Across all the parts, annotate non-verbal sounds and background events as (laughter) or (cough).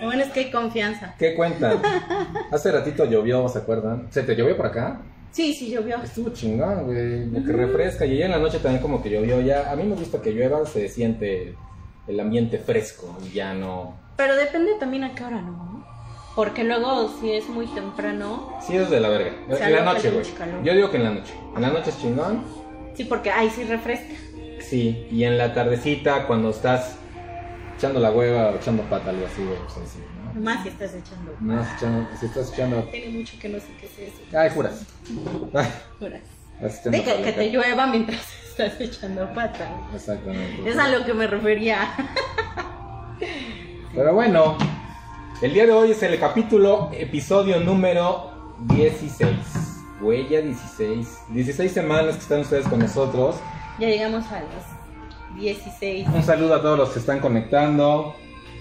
Lo bueno es que hay confianza. ¿Qué cuentan? (laughs) Hace ratito llovió, ¿se acuerdan? ¿Se te llovió por acá? Sí, sí llovió. Estuvo chingón, güey. Que refresca. Y ya en la noche también como que llovió. Ya, a mí me gusta que llueva, se siente el ambiente fresco y ya no... Pero depende también a qué hora, ¿no? Porque luego si es muy temprano... Sí, es de la verga. Se En la noche, güey. Yo digo que en la noche. En la noche es chingón. Sí, porque ahí sí refresca. Sí. Y en la tardecita, cuando estás echando la hueva o echando pata, algo así, así, ¿no? Más si estás echando. No, echando, si estás echando... Tiene mucho que no sé qué es eso. Ay, juras. Ay, Juras. De que, que te llueva mientras (laughs) estás echando pata. Exactamente. Es a lo que me refería. (laughs) Pero bueno, el día de hoy es el capítulo, episodio número 16. Huella 16. 16 semanas que están ustedes con nosotros. Ya llegamos a los 16. Un saludo a todos los que están conectando.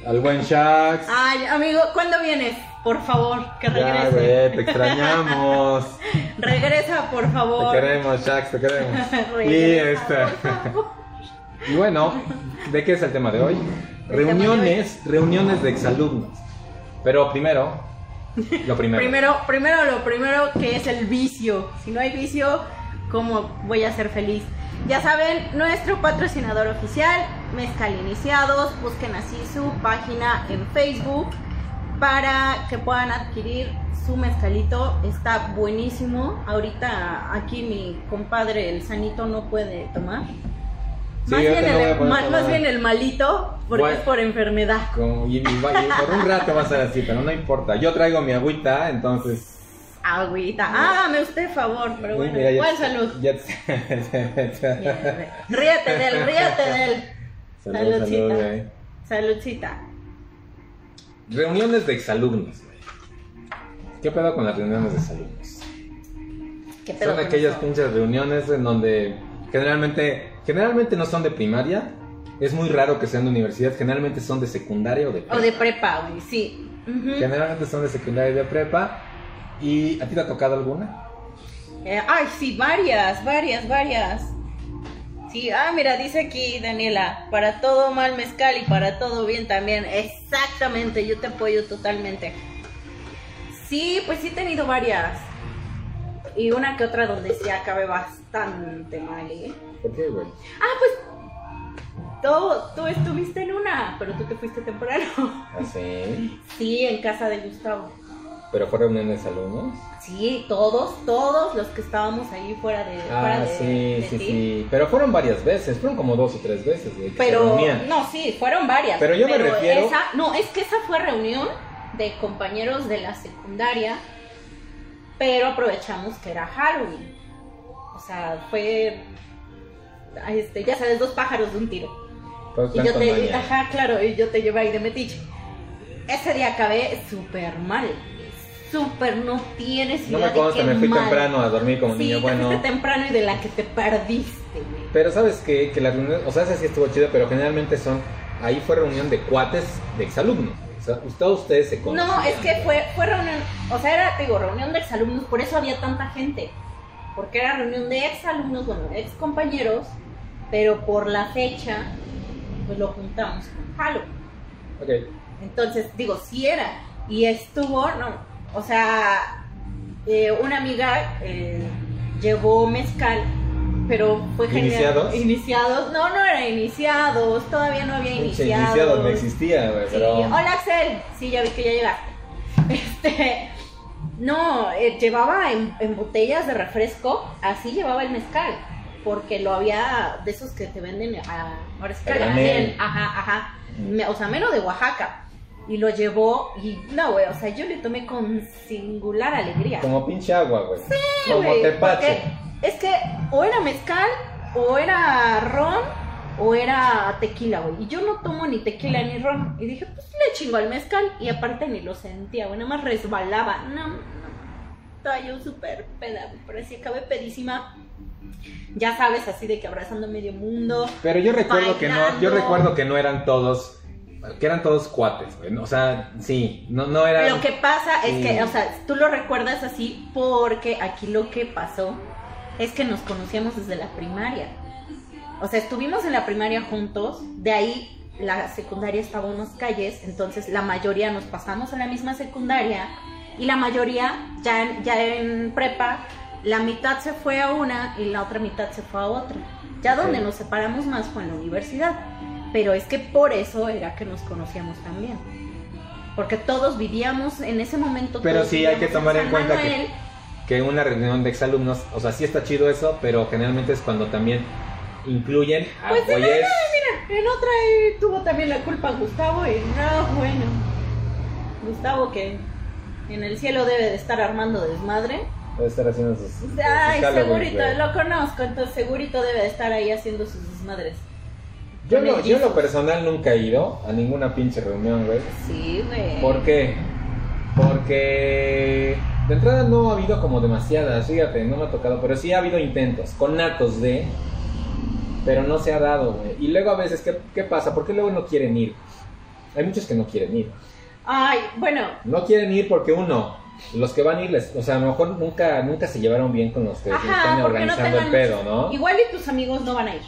Al buen Shax. Ay, amigo, ¿cuándo vienes? Por favor, que Ya, regrese. güey, te (laughs) extrañamos. Regresa, por Te favor. queremos, Shax, te queremos. (laughs) Y Regresa, este. por favor. (laughs) Y bueno, ¿de qué es el tema de hoy? Reuniones, reuniones de exalumnos. Pero primero, lo primero. Primero, primero lo primero que es el vicio. Si no hay vicio, ¿cómo voy a ser feliz? Ya saben, nuestro patrocinador oficial, Mezcal Iniciados, busquen así su página en Facebook para que puedan adquirir su mezcalito. Está buenísimo. Ahorita aquí mi compadre, el sanito, no puede tomar. Sí, más, bien el, poner más, a más tomar. bien el malito, porque Bueno. es por enfermedad. Como- y, y- y por un rato va a ser así, pero no importa. Yo traigo mi agüita, entonces. Agüita. Ah, me usted favor, pero bueno. Mira, ¿Cuál salud? ya- Ríete de él, ríete de él. Salud, Saludcita. salud. Saludcita. Reuniones de exalumnos, güey. ¿Qué pedo con las reuniones de exalumnos? ¿Qué pedo Son aquellas eso? pinches reuniones en donde generalmente, generalmente no son de primaria. Es muy raro que sean de universidad. Generalmente son de secundaria o de prepa. O de prepa, güey, sí. Generalmente son de secundaria y de prepa. ¿Y a ti te ha tocado alguna? Eh, ay, sí, varias, varias, varias. Sí, ah, mira, dice aquí Daniela, para todo mal mezcal y para todo bien también. Exactamente, yo te apoyo totalmente. Sí, pues sí he tenido varias. Y una que otra donde sí acabé bastante mal, ¿eh? ¿Por qué, güey? Ah, pues tú, tú estuviste en una, pero tú te fuiste temprano. Así. Sí, en casa de Gustavo. ¿Pero fue reuniones de alumnos? Sí, todos, todos los que estábamos ahí fuera de, fuera Ah, de, sí, de sí, ti. sí. Pero fueron varias veces, fueron como dos o tres veces, que se Pero, no, sí, fueron varias. Pero yo me refiero- Esa, no, es que esa fue reunión de compañeros de la secundaria, pero aprovechamos que era Halloween. O sea, fue, este, ya sabes, dos pájaros de un tiro. Y yo te, ajá, claro, y yo te llevé ahí de metiche. Ese día acabé súper mal. Súper, no tienes No me consta, me fui mal. temprano a dormir como sí, niño te bueno. fuiste temprano y de la que te perdiste, güey. Pero sabes qué? que las reuniones, o sea, esa sí estuvo chida, pero generalmente son, ahí fue reunión de cuates de exalumnos. O sea, ustedes se conocían. No, es que fue, fue reunión, o sea, era, te digo, reunión de exalumnos, por eso había tanta gente. Porque era reunión de exalumnos, bueno, ex compañeros, pero por la fecha, pues lo juntamos con Halloween. Ok. Entonces, digo, sí era. Y estuvo, no, o sea, eh, una amiga eh, llevó mezcal, pero fue genial. ¿Iniciados? Iniciados. No, no era iniciados, todavía no había iniciados. iniciado no existía, güey, Sí, pero... Hola Axel, sí, ya vi que ya llegaste. (laughs) Este, no, eh, llevaba en, en botellas de refresco, así llevaba el mezcal, porque lo había de esos que te venden a, ahora sí que ajá, ajá, o sea, menos de Oaxaca. Y lo llevó y no, güey, o sea, yo le tomé con singular alegría. Como pinche agua, güey. como güey, tepache. Es que o era mezcal, o era ron, o era tequila, güey. Y yo no tomo ni tequila ni ron. Y dije, pues le chingo al mezcal. Y aparte ni lo sentía, güey. Nada más resbalaba. No, no. Estaba yo súper peda, güey. Parecía acabé pedísima. Ya sabes, así de que abrazando medio mundo. Pero yo recuerdo que no, yo recuerdo que no eran todos, que eran todos cuates, güey. O sea, sí, no, no eran... Lo que pasa es que, o sea, tú lo recuerdas así porque aquí lo que pasó es que nos conocíamos desde la primaria. O sea, estuvimos en la primaria juntos, de ahí la secundaria estaba unas calles, entonces la mayoría nos pasamos a la misma secundaria y la mayoría ya en, ya en prepa, la mitad se fue a una y la otra mitad se fue a otra. Ya donde Sí. nos separamos más fue en la universidad, pero es que por eso era que nos conocíamos también. Porque todos vivíamos en ese momento. Pero sí hay que tomar en San cuenta que- Manuel. que una reunión de exalumnos, o sea, sí está chido eso, pero generalmente es cuando también incluyen a Pues en güeyes. En otra eh, tuvo también la culpa Gustavo y no, bueno. Gustavo que en el cielo debe de estar armando desmadre. Debe estar haciendo sus. sus Ay, Halloween, segurito, lo conozco, entonces segurito debe de estar ahí haciendo sus desmadres. Yo, el yo en lo personal nunca he ido a ninguna pinche reunión, güey. Sí, güey. ¿Por qué? Porque de entrada no ha habido como demasiadas, fíjate, no me ha tocado, pero sí ha habido intentos, con natos de, pero no se ha dado, güey. Y luego a veces, ¿qué, qué pasa? ¿Por qué luego no quieren ir? Hay muchos que no quieren ir. Ay, bueno, No quieren ir porque uno, los que van a ir, les- o sea, a lo mejor nunca, nunca se llevaron bien con los que ajá, están no organizando el pedo, ¿no? Igual y tus amigos no van a ir.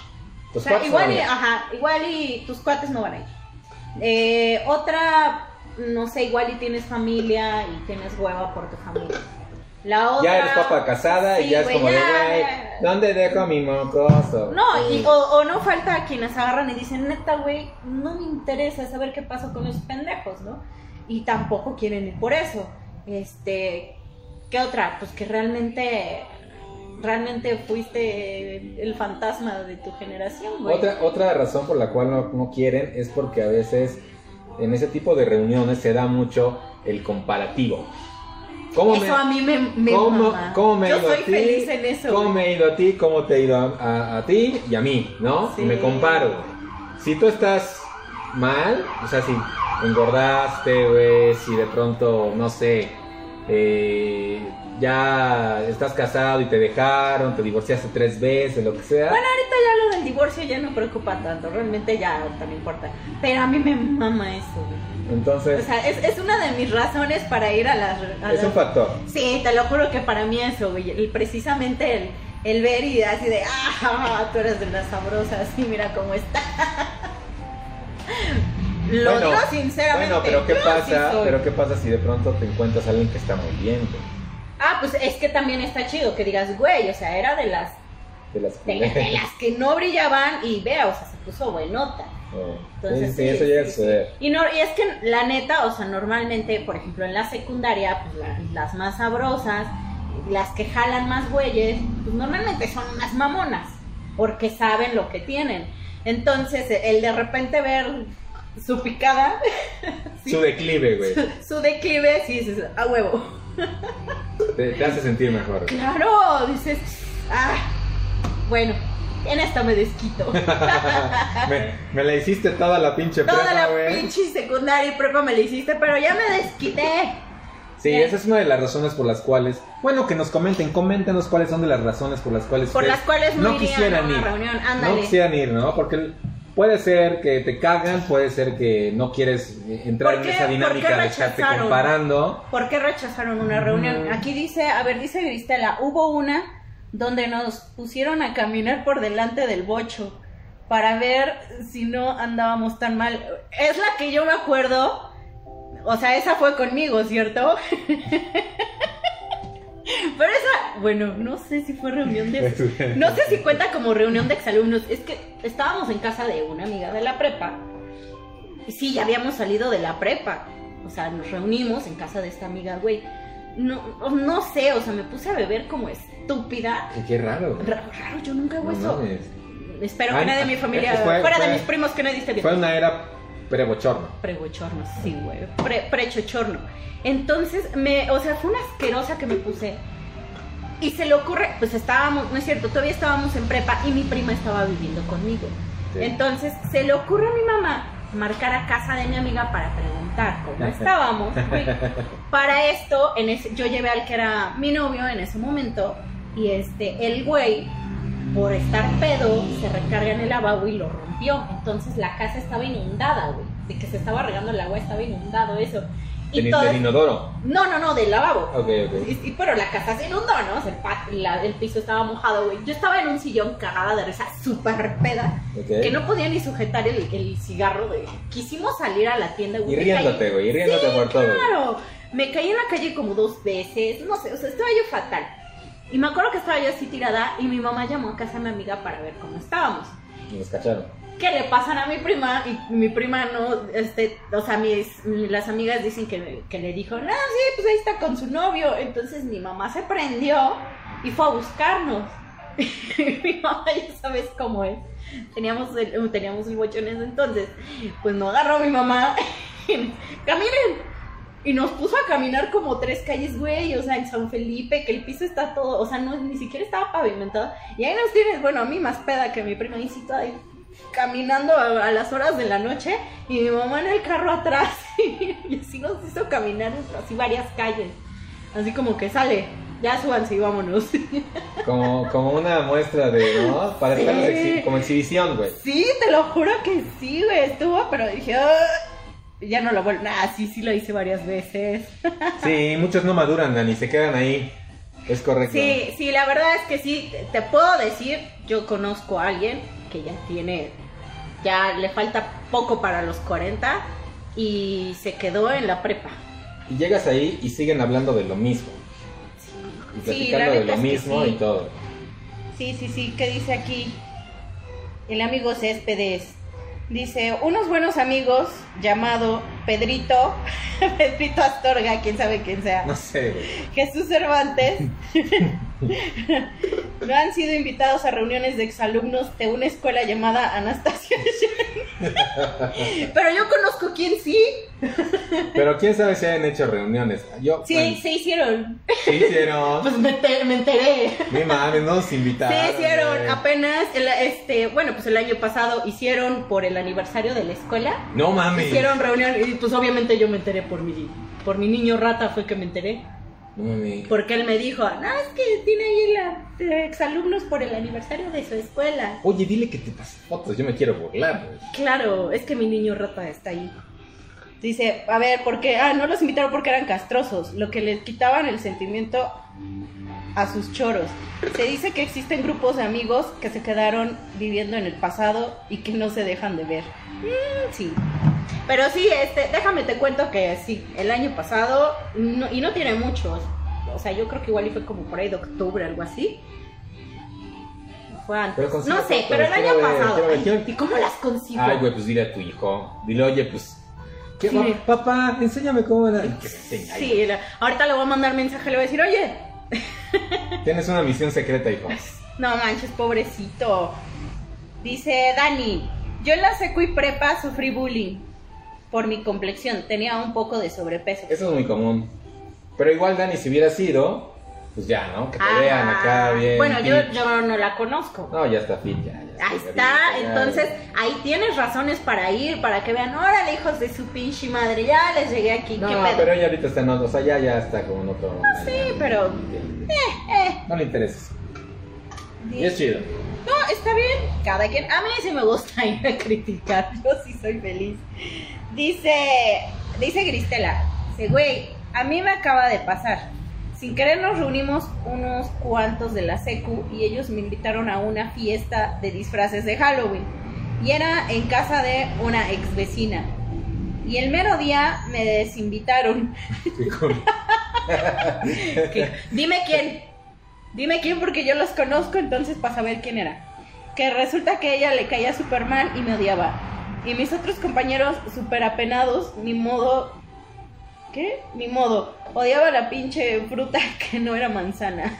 O sea, igual y, a ajá, igual y tus cuates no van a ir. Eh, otra, no sé, igual y tienes familia y tienes hueva por tu familia. La otra... Ya eres papa casada y ya es como de, güey. ¿dónde dejo a mi mocoso? No, y, o, o no falta quienes agarran y dicen, neta, güey, no me interesa saber qué pasó con los pendejos, ¿no? Y tampoco quieren ir por eso. Este, ¿qué otra? Pues que realmente, realmente fuiste el fantasma de tu generación, güey. Otra, otra razón por la cual no, no quieren es porque a veces en ese tipo de reuniones se da mucho el comparativo. ¿Cómo Eso a mí me, me cómo, cómo me Yo ido soy a ti? feliz en eso. ¿Cómo me he ido a ti? ¿Cómo te he ido a, a- a ti y a mí? ¿no? Sí. Y me comparo. Si tú estás mal, o sea, si engordaste, güey, si de pronto, no sé, eh, ya estás casado y te dejaron, te divorciaste tres veces, lo que sea. Bueno, ahorita ya lo del divorcio ya no preocupa tanto, realmente ya ahorita no importa. Pero a mí me mama eso, güey. Entonces, O sea, es, es una de mis razones para ir a las... a es las- un factor. Sí, te lo juro que para mí eso, güey. el- precisamente el, el ver y así de, ah, (laughs) tú eres de las sabrosas y mira cómo está. (laughs) Lo Bueno, digo sinceramente. Bueno, pero ¿qué sí pasa? soy. Pero ¿qué pasa si de pronto te encuentras a alguien que está muy bien, güey? Ah, pues es que también está chido que digas, güey, o sea, era de las, De las de, las- de las que no brillaban y vea, o sea, se puso buenota. Eh, Entonces, sí, sí, eso llega a suceder. Y, no, y es que la neta, o sea, normalmente, por ejemplo, en la secundaria, pues la- las más sabrosas, las que jalan más güeyes, pues normalmente son unas mamonas, porque saben lo que tienen. Entonces, el de repente ver su picada, Sí. (laughs) Su declive, güey. su declive, sí a huevo. (laughs) Te, te hace sentir mejor. Claro, dices, ah, bueno, en esta me desquito. (laughs) me, me la hiciste toda la pinche Toda prepa, la güey. pinche secundaria y prepa me la hiciste, pero ya me desquité. Sí, Bien. esa es una de las razones por las cuales. Bueno, que nos comenten, coméntenos cuáles son de las razones por las cuales. Por las cuales no, quisieran ir. reunión, No quisieran ir, ¿no? Porque puede ser que te cagan, puede ser que no quieres eh, entrar ¿Por en qué- esa dinámica de estarte comparando. ¿Por qué rechazaron una reunión? Ujú. Aquí dice, a ver, dice Gristela, hubo una donde nos pusieron a caminar por delante del bocho para ver si no andábamos tan mal. Es la que yo me acuerdo. O sea, esa fue conmigo, ¿cierto? (laughs) Pero esa, bueno, no sé si fue reunión de... (laughs) No sé si cuenta como reunión de exalumnos. Es que estábamos en casa de una amiga de la prepa. Y sí, ya habíamos salido de la prepa. O sea, nos reunimos en casa de esta amiga, güey. No, no sé, o sea, me puse a beber como estúpida. Qué raro. Raro, raro, yo nunca hago No eso. mames. Espero Ah, que nadie de mi familia, fue- fuera de mis primos que nadie esté bien. Fue una era prebochorno. Prebochorno, sí, güey. Pre, prechochorno. Entonces, me, o sea, fue una asquerosa que me puse. Y se le ocurre, pues estábamos, no es cierto, todavía estábamos en prepa y mi prima estaba viviendo conmigo. Sí. Entonces, se le ocurre a mi mamá marcar a casa de mi amiga para preguntar cómo (laughs) estábamos. güey. (laughs) Para esto, en ese, yo llevé al que era mi novio en ese momento y este, el güey, por estar pedo, se recarga en el lavabo y lo rompió. Entonces la casa estaba inundada, güey. De que se estaba regando el agua, estaba inundado eso. Y Del, todo- del inodoro. No, no, no, del lavabo. Ok, ok. Y, y- pero la casa se inundó, ¿no? O sea, el, pat- la- el piso estaba mojado, güey. Yo estaba en un sillón cagada de risa, súper peda, Ok. que no podía ni sujetar el, el cigarro. De... Quisimos salir a la tienda, güey. Y riéndote, güey, y riéndote por todo. güey. Claro, me caí en la calle como dos veces, no sé, o sea, estaba yo fatal. Y me acuerdo que estaba yo así tirada y mi mamá llamó a casa de mi amiga para ver cómo estábamos. Y nos cacharon. ¿Qué le pasan a mi prima? Y mi prima no, este, o sea, mis, las amigas dicen que, que le dijo, no, sí, pues ahí está con su novio. Entonces mi mamá se prendió y fue a buscarnos. (laughs) mi mamá ya sabes cómo es. Teníamos el, teníamos el bochón en ese entonces. Pues no agarró mi mamá. (laughs) Caminen. Y nos puso a caminar como tres calles, güey, o sea, en San Felipe, que el piso está todo, o sea, no, ni siquiera estaba pavimentado. Y ahí nos tienes, bueno, a mí más peda que mi prima, y sí, toda ahí caminando a, a las horas de la noche, y mi mamá en el carro atrás, (laughs) y así nos hizo caminar así varias calles. Así como que sale, ya súbanse y vámonos. (laughs) Como, como una muestra de, ¿no? Para estar Sí. exhi- como exhibición, güey. Sí, te lo juro que sí, güey, estuvo, pero dije, "Ah", ya no lo vuelvo. Nah, sí, sí lo hice varias veces. (laughs) Sí, muchos no maduran, Dani, se quedan ahí. Es correcto. Sí, sí, la verdad es que sí, te, puedo decir, yo conozco a alguien que ya tiene, ya le falta poco para los 40 y se quedó en la prepa. Y llegas ahí y siguen hablando de lo mismo. Y Sí, platicando la de lo mismo sí. y todo. Sí, sí, sí, ¿qué dice aquí? El amigo Céspedes. Dice, unos buenos amigos llamado Pedrito, (laughs) Pedrito Astorga, quién sabe quién sea. No sé. Jesús Cervantes (laughs) no han sido invitados a reuniones de exalumnos de una escuela llamada Anastasia. Pero yo conozco quién sí. Pero quién sabe si hayan hecho reuniones. Yo, Sí, bueno, se hicieron. sí hicieron. Pues me, te- me enteré. Mi mames, no nos invitaron. Se hicieron apenas, el, este, bueno, pues el año pasado hicieron por el aniversario de la escuela. No mames. Hicieron reunión y pues obviamente yo me enteré por mi, por mi niño rata fue que me enteré. No. Porque él me dijo, no, es que tiene ahí la, de exalumnos por el aniversario de su escuela. Oye, dile que te pase fotos, yo me quiero burlar. Claro, es que mi niño rata está ahí. Dice, a ver, ¿por qué? Ah, no los invitaron porque eran castrosos, lo que les quitaban el sentimiento a sus choros. Se dice que existen grupos de amigos que se quedaron viviendo en el pasado y que no se dejan de ver. Mm, sí. Pero sí, este, déjame te cuento que sí, el año pasado, no- y no tiene mucho, o sea, yo creo que igual y fue como por ahí de octubre, algo así. Fue antes. No sé, pero el año ver, pasado. ver, Ay, ¿Y cómo las consigo? Ay, güey, pues dile a tu hijo. Dile, oye, pues. ¿Qué, Sí. pa- papá, enséñame cómo era. Sí, la- ahorita le voy a mandar mensaje, le voy a decir, oye, Tienes una misión secreta, hijo. (laughs) no manches, pobrecito. Dice Dani, yo en la secu y prepa sufrí bullying por mi complexión, tenía un poco de sobrepeso. Eso es muy común. Pero igual, Dani, si hubiera sido, pues ya, ¿no? Que te Ah, vean acá bien. Bueno, yo, yo no la conozco. No, ya está fit, ya. ya Ahí está, entonces ahí tienes razones para ir, para que vean, órale hijos de su pinche madre, ya les llegué aquí, No, qué pedo. pero ella ahorita está en otro, o sea, ya, ya está como en otro. sí, pero- Eh, No le interesa. eh. Y es chido. No, está bien, cada quien. A mí sí me gusta (laughs) ir a criticar, yo sí soy feliz. Dice, dice Gristela, dice, güey, a mí me acaba de pasar. Sin querer nos reunimos unos cuantos de la secu y ellos me invitaron a una fiesta de disfraces de Halloween. Y era en casa de una ex vecina. Y el mero día me desinvitaron. Qué (laughs) dime quién. Dime quién porque yo los conozco, entonces para saber quién era. Que resulta que ella le caía súper mal y me odiaba. Y mis otros compañeros súper apenados, ni modo... ¿Qué? Ni modo. Odiaba la pinche fruta (laughs) que no era manzana. (laughs)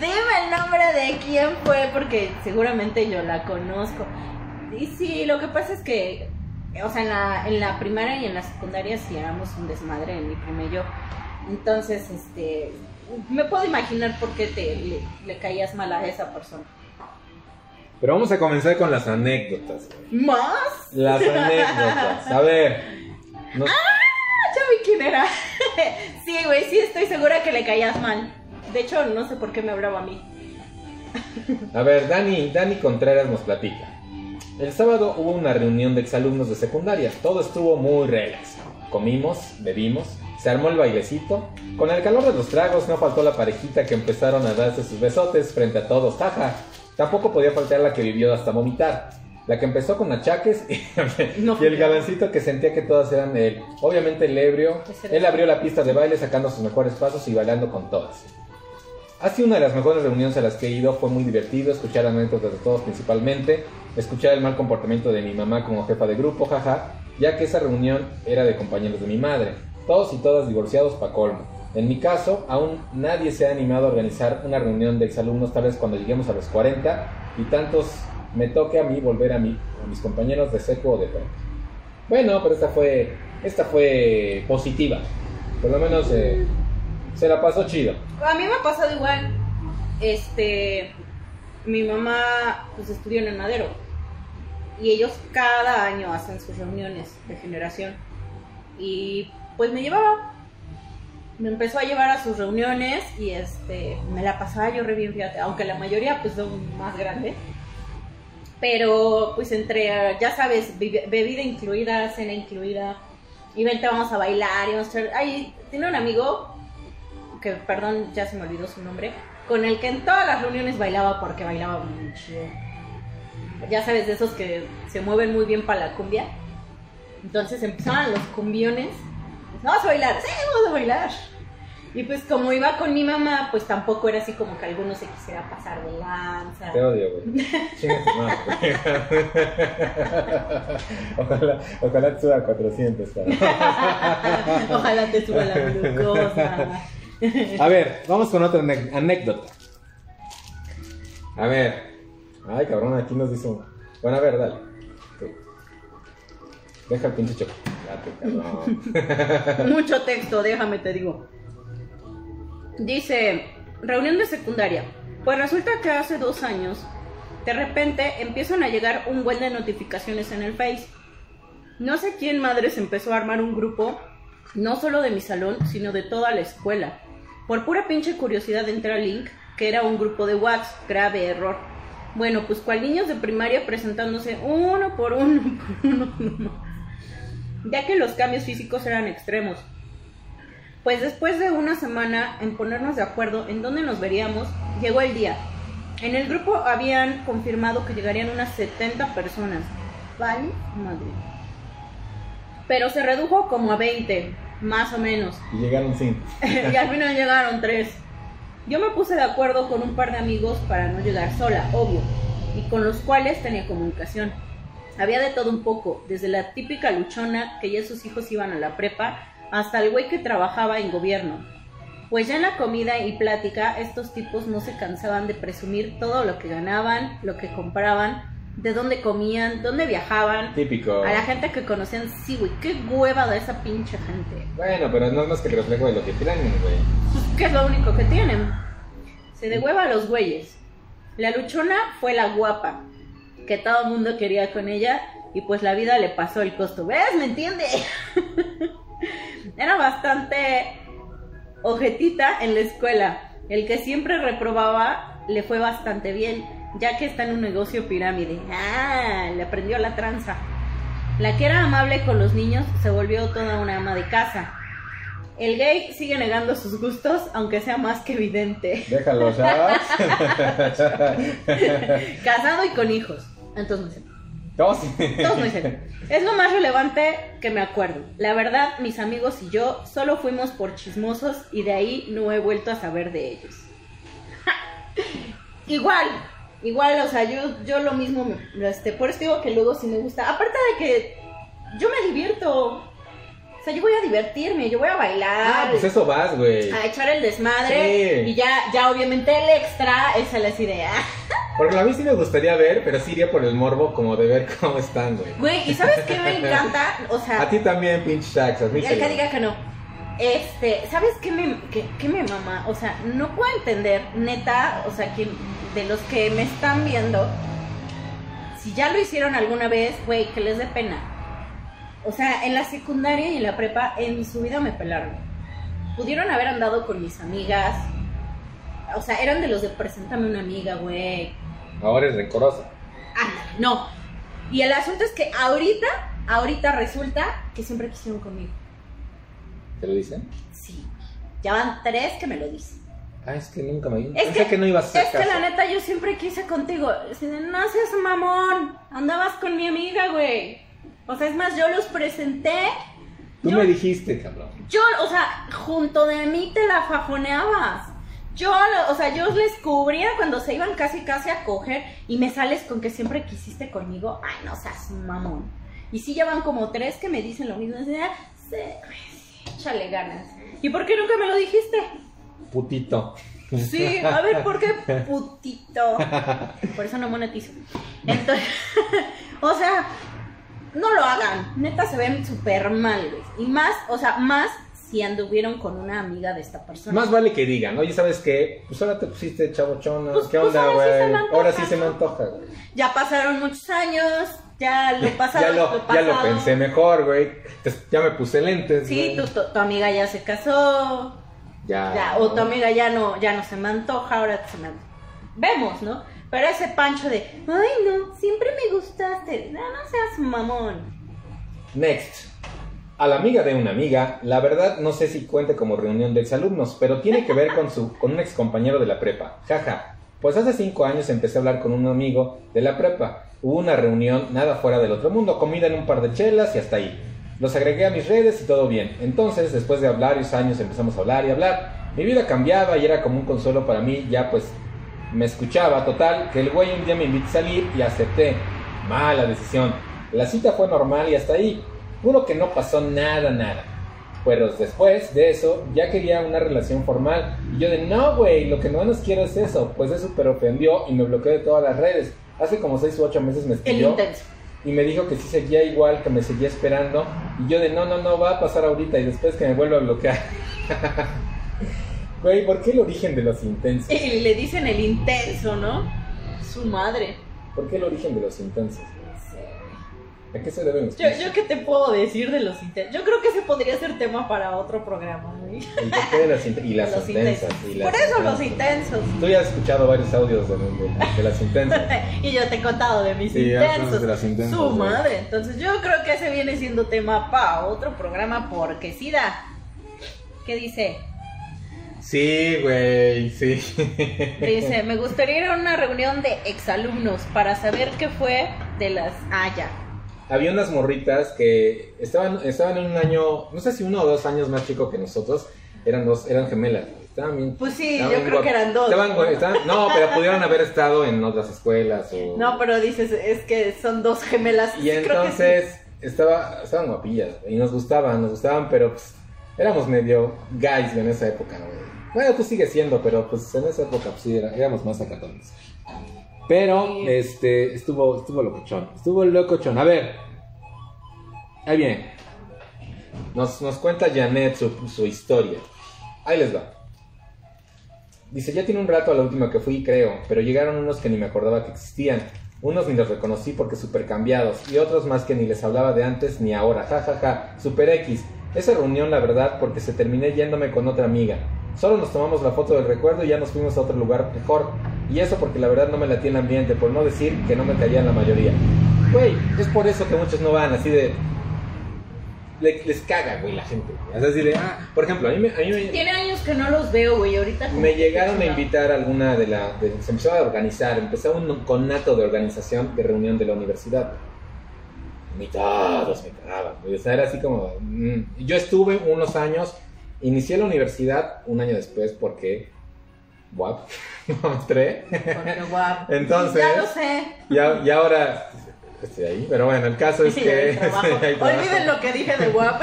Dime el nombre de quién fue porque seguramente yo la conozco. Y sí, lo que pasa es que, o sea, en la, en la primaria y en la secundaria sí éramos un desmadre, mi prima y yo. Entonces, este, me puedo imaginar por qué te, le caías mal a esa persona. Pero vamos a comenzar con las anécdotas. güey. ¿Más? Las anécdotas. A ver. Ah, ya vi quién era. (laughs) sí, güey, sí estoy segura que le caías mal. De hecho, no sé por qué me hablaba a mí. A ver, Dani, Dani Contreras nos platica. El sábado hubo una reunión de exalumnos de secundaria. Todo estuvo muy relax. Comimos, bebimos, se armó el bailecito. Con el calor de los tragos no faltó la parejita que empezaron a darse sus besotes frente a todos, jaja. Tampoco podía faltar la que vivió hasta vomitar. La que empezó con achaques y, No. y el galancito que sentía que todas eran de él. Obviamente el ebrio. Él abrió la pista de baile sacando sus mejores pasos y bailando con todas. Ha sido una de las mejores reuniones a las que he ido, fue muy divertido escuchar anécdotas de todos principalmente, escuchar el mal comportamiento de mi mamá como jefa de grupo, jaja, ya que esa reunión era de compañeros de mi madre, todos y todas divorciados pa' colmo. En mi caso, aún nadie se ha animado a organizar una reunión de exalumnos tal vez cuando lleguemos a los 40 y tantos me toque a mí volver a, mí, a mis compañeros de seco o de frente. Bueno, pero esta fue, esta fue positiva, por lo menos eh, se la pasó chido. A mí me ha pasado igual. Este, mi mamá pues estudió en el Madero y ellos cada año hacen sus reuniones de generación y pues me llevaba, me empezó a llevar a sus reuniones y este, me la pasaba yo re bien, fíjate, aunque la mayoría pues son más grandes. Pero pues entre, ya sabes, be- bebida incluida, cena incluida, y vente vamos a bailar y vamos a. Ay, tiene un amigo que perdón, ya se me olvidó su nombre, con el que en todas las reuniones bailaba porque bailaba muy chido. Ya sabes, de esos que se mueven muy bien para la cumbia. Entonces empezaban los cumbiones. Vamos a bailar, sí, vamos a bailar. Y pues como iba con mi mamá, pues tampoco era así como que alguno se quisiera pasar de lanza. Te odio, güey. (laughs) Ojalá, ojalá te suba a 400, cabrón. (laughs) Ojalá te suba la glucosa. (laughs) A ver, vamos con otra anécdota. A ver. Ay, cabrón, aquí nos dice un... Bueno, a ver, dale. Deja el pinche chocolate. (laughs) (laughs) Mucho texto, déjame te digo. Dice, reunión de secundaria. Pues resulta que hace dos años, de repente empiezan a llegar un buen de notificaciones en el Face. No sé quién madres empezó a armar un grupo, no solo de mi salón, sino de toda la escuela. Por pura pinche curiosidad entré al link, que era un grupo de WhatsApp, grave error. Bueno, pues cual niños de primaria presentándose uno por uno, (laughs) por uno ya que los cambios físicos eran extremos. Pues después de una semana en ponernos de acuerdo en dónde nos veríamos, llegó el día. En el grupo habían confirmado que llegarían unas 70 personas. ¿Vale? Madre. Pero se redujo como a 20, más o menos. Y llegaron sin. (laughs) y al final llegaron tres. Yo me puse de acuerdo con un par de amigos para no llegar sola, obvio, y con los cuales tenía comunicación. Había de todo un poco, desde la típica luchona que ya sus hijos iban a la prepa, hasta el güey que trabajaba en gobierno. Pues ya en la comida y plática, estos tipos no se cansaban de presumir todo lo que ganaban, lo que compraban, de dónde comían, dónde viajaban. Típico. A la gente que conocían, sí, güey, qué hueva de esa pinche gente. Bueno, pero no es más que el reflejo de lo que tienen, güey. Pues, ¿qué es lo único que tienen? Se de hueva a los güeyes. La luchona fue la guapa, que todo el mundo quería con ella, y pues la vida le pasó el costo. ¿Ves? ¿Me entiende? (laughs) Era bastante ojetita en la escuela. El que siempre reprobaba le fue bastante bien, ya que está en un negocio pirámide. Ah, le aprendió la tranza. La que era amable con los niños se volvió toda una ama de casa. El gay sigue negando sus gustos, aunque sea más que evidente. Déjalo, ¿sabes? (laughs) Casado y con hijos. Entonces, no sé. Todos. Todos me dicen. Es lo más relevante que me acuerdo. La verdad, mis amigos y yo solo fuimos por chismosos y de ahí no he vuelto a saber de ellos. (laughs) igual, igual, o sea, yo, yo lo mismo, este, por eso digo que luego sí me gusta. Aparte de que yo me divierto. O sea, yo voy a divertirme, yo voy a bailar. Ah, pues eso vas, güey. A echar el desmadre Sí. y ya, ya obviamente el extra es la idea. Porque a mí sí me gustaría ver, pero sí iría por el morbo como de ver (laughs) cómo están, güey. Güey, ¿y sabes qué me encanta? O sea, (laughs) A ti también, pinche Shax, El que diga que no. Este, ¿sabes qué me, qué, qué me mama? O sea, no puedo entender, neta, o sea, que de los que me están viendo, si ya lo hicieron alguna vez, güey, que les dé pena. O sea, en la secundaria y en la prepa, en su vida me pelaron. Pudieron haber andado con mis amigas. O sea, eran de los de preséntame una amiga, güey. Ahora es rencorosa. Ah, no. Y el asunto es que ahorita, ahorita resulta que siempre quisieron conmigo. ¿Te lo dicen? Sí. Ya van tres que me lo dicen. Ah, es que nunca me Es Pensé que, que no ibas a es que caso. la neta yo siempre quise contigo. De, No seas mamón. Andabas con mi amiga, güey. O sea, es más, yo los presenté. Tú yo- me dijiste, cabrón. Yo, o sea, junto de mí te la fajoneabas. Yo, o sea, yo les cubría cuando se iban casi casi a coger y me sales con que siempre quisiste conmigo. Ay, no seas mamón. Y sí, ya van como tres que me dicen lo mismo. Güey, sí, échale ganas. ¿Y por qué nunca me lo dijiste? Putito. Sí, a ver, ¿por qué putito? (laughs) Por eso no monetizo. Entonces, (laughs) o sea, no lo hagan. Neta se ven súper mal, güey. Y más, o sea, más si anduvieron con una amiga de esta persona. Más vale que digan, oye, ¿sabes qué? Pues ahora te pusiste chavochona. Pues- ¿Qué pues onda, ahora sí güey? ahora sí se me antoja, güey. Ya pasaron muchos años, ya lo (laughs) pasado, ya, lo, ya lo pensé mejor, güey. Ya me puse lentes. Sí, tu, tu- tu amiga ya se casó, Ya. ya, o tu amiga ya no, ya no se me antoja, ahora se me vemos, ¿no? Pero ese pancho de, ay no, siempre me gustaste, no, no seas mamón. Next. A la amiga de una amiga, la verdad no sé si cuente como reunión de exalumnos, pero tiene que ver con, su, con un ex compañero de la prepa. Jaja. Pues hace cinco años empecé a hablar con un amigo de la prepa. Hubo una reunión, nada fuera del otro mundo, comida en un par de chelas y hasta ahí. Los agregué a mis redes y todo bien. Entonces, después de varios años empezamos a hablar y hablar. Mi vida cambiaba y era como un consuelo para mí, ya pues me escuchaba, total, que el güey un día me invitó a salir y acepté. Mala decisión. La cita fue normal y hasta ahí. Juro que no pasó nada, nada. Pero después de eso, ya quería una relación formal. Y yo de, no, güey, lo que no menos quiero es eso. Pues eso super ofendió y me bloqueó de todas las redes. Hace como 6 u 8 meses me escribió y me dijo que sí seguía igual, que me seguía esperando. Y yo de, no, no, no, va a pasar ahorita y después que me vuelva a bloquear. (laughs) Güey, ¿por qué el origen de los intensos? Y (laughs) le dicen el intenso, ¿no? Su madre. ¿Por qué el origen de los intensos? ¿A qué se deben Yo, yo qué te puedo decir de los intensos. Yo creo que ese podría ser tema para otro programa, güey. ¿El qué de las y las Los intensas? y las Por eso los intensos. Tú ya has escuchado varios audios de, de- de las intensas. (laughs) y yo te he contado de mis Sí, intensos. de las intensas, Su madre. Entonces yo creo que ese viene siendo tema para otro programa porque sí da. ¿Qué dice? Sí, güey, sí. Dice, me gustaría ir a una reunión de exalumnos para saber qué fue de las... Ah, ya. Había unas morritas que estaban, estaban en un año, no sé si uno o dos años más chico que nosotros. Eran dos, eran gemelas. Estaban bien. Pues sí, estaban yo creo que eran dos. Estaban no, pero pudieron haber estado en otras escuelas. O... No, pero dices, es que son dos gemelas. Y Creo que entonces estaba, estaban guapillas y nos gustaban, nos gustaban, pero pues éramos medio guys en esa época, güey. Bueno, pues sigue siendo, pero pues en esa época pues sí, era- éramos más sacatones. Pero, este, estuvo, estuvo locochón, estuvo locochón. A ver, ahí viene. Nos, nos cuenta Janet su, su historia. Ahí les va. Dice, ya tiene un rato a la última que fui, creo, pero llegaron unos que ni me acordaba que existían. Unos ni los reconocí porque super cambiados, y otros más que ni les hablaba de antes ni ahora, ja ja ja, super X. Esa reunión, la verdad, porque se terminé yéndome con otra amiga. Solo nos tomamos la foto del recuerdo y ya nos fuimos a otro lugar mejor. Y eso porque la verdad no me latía el ambiente, por no decir que no me caían la mayoría. Güey, es por eso que muchos no van, así de... le- les caga, güey, la gente. güey. Es así de, ah, por ejemplo, a mí me... A mí me Tiene años que no los veo, güey. Ahorita. me llegaron a invitar a alguna de la... de- se empezó a organizar, empezó un conato de organización de reunión de la universidad. Ni todos me cagaban, güey. O sea, era así como... mm. Yo estuve unos años, inicié la universidad un año después porque... Guap, (laughs) no entré. Porque guapo. Entonces- Ya lo sé. Y, a- y ahora estoy ahí, pero bueno, el caso es (laughs) Sí, que... hay. Olviden lo que dije de guap.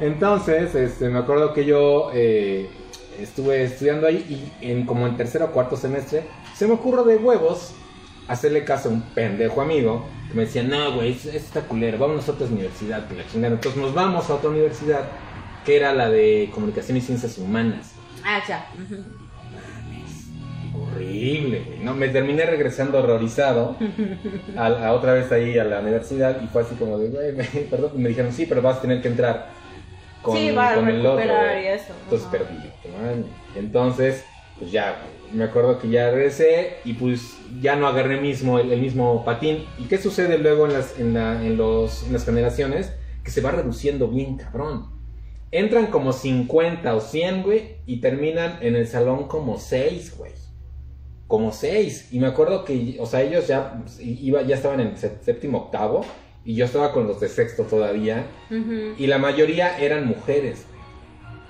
Entonces, este, me acuerdo que yo eh, estuve estudiando ahí y en, como en tercero o cuarto semestre se me ocurrió de huevos hacerle caso a un pendejo amigo que me decía, no, güey, es- es esta culera, vamos a otra universidad, que la chingada. Entonces nos vamos a otra universidad que era la de Comunicación y Ciencias Humanas. Ah, ya. Horrible, güey. No, me terminé regresando horrorizado (laughs) a, a otra vez ahí a la universidad y fue así como de, güey, me- (laughs) perdón, me dijeron, sí, pero vas a tener que entrar con, sí, va a con el otro. recuperar güey". y eso. Entonces perdí. Entonces, pues ya, me acuerdo que ya regresé y pues ya no agarré mismo el, el mismo patín. ¿Y qué sucede luego en las, en, la- en los, en las generaciones? Que se va reduciendo bien, cabrón. Entran como 50 o 100, güey, y terminan en el salón como 6, güey. Como 6. Y me acuerdo que, o sea, ellos ya, iba, ya estaban en sé- séptimo, octavo, y yo estaba con los de sexto todavía. Y la mayoría eran mujeres.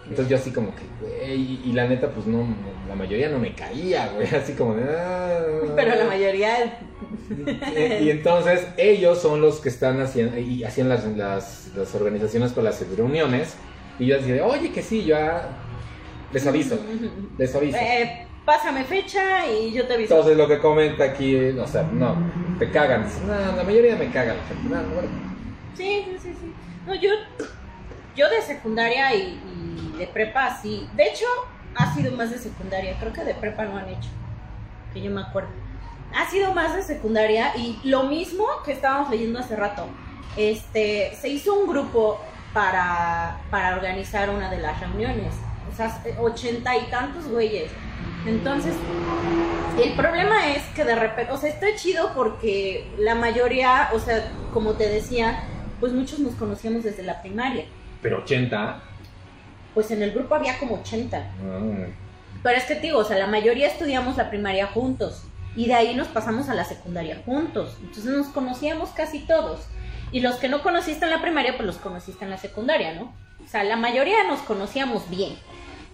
Entonces yo así como que, güey, y, y la neta, pues no, la mayoría no me caía, güey, (laughs) así como de... "Ah". Pero la mayoría. (laughs) Y, y entonces ellos son los que están haciendo, y hacían las, las, las organizaciones con las reuniones, y yo decía, oye, que sí, yo ah, les aviso, les aviso. Eh, pásame fecha y yo te aviso. Entonces lo que comenta aquí, o sea, no, te cagan, no, la mayoría me caga la gente, no, no, bueno. Sí, sí, sí, sí. No, yo, yo de secundaria y, y de prepa sí. De hecho, ha sido más de secundaria. Creo que de prepa no han hecho. Que yo me acuerdo. Ha sido más de secundaria y lo mismo que estábamos leyendo hace rato. Este, se hizo un grupo para, para organizar una de las reuniones. O sea, ochenta y tantos güeyes. Entonces, el problema es que de repente, o sea, está chido porque la mayoría, o sea, como te decía, pues muchos nos conocíamos desde la primaria. Pero 80, Pues en el grupo había como 80. mm, Pero es que te digo, o sea, la mayoría estudiamos la primaria juntos. Y de ahí nos pasamos a la secundaria juntos. Entonces nos conocíamos casi todos. Y los que no conociste en la primaria, pues los conociste en la secundaria, ¿no? O sea, la mayoría nos conocíamos bien.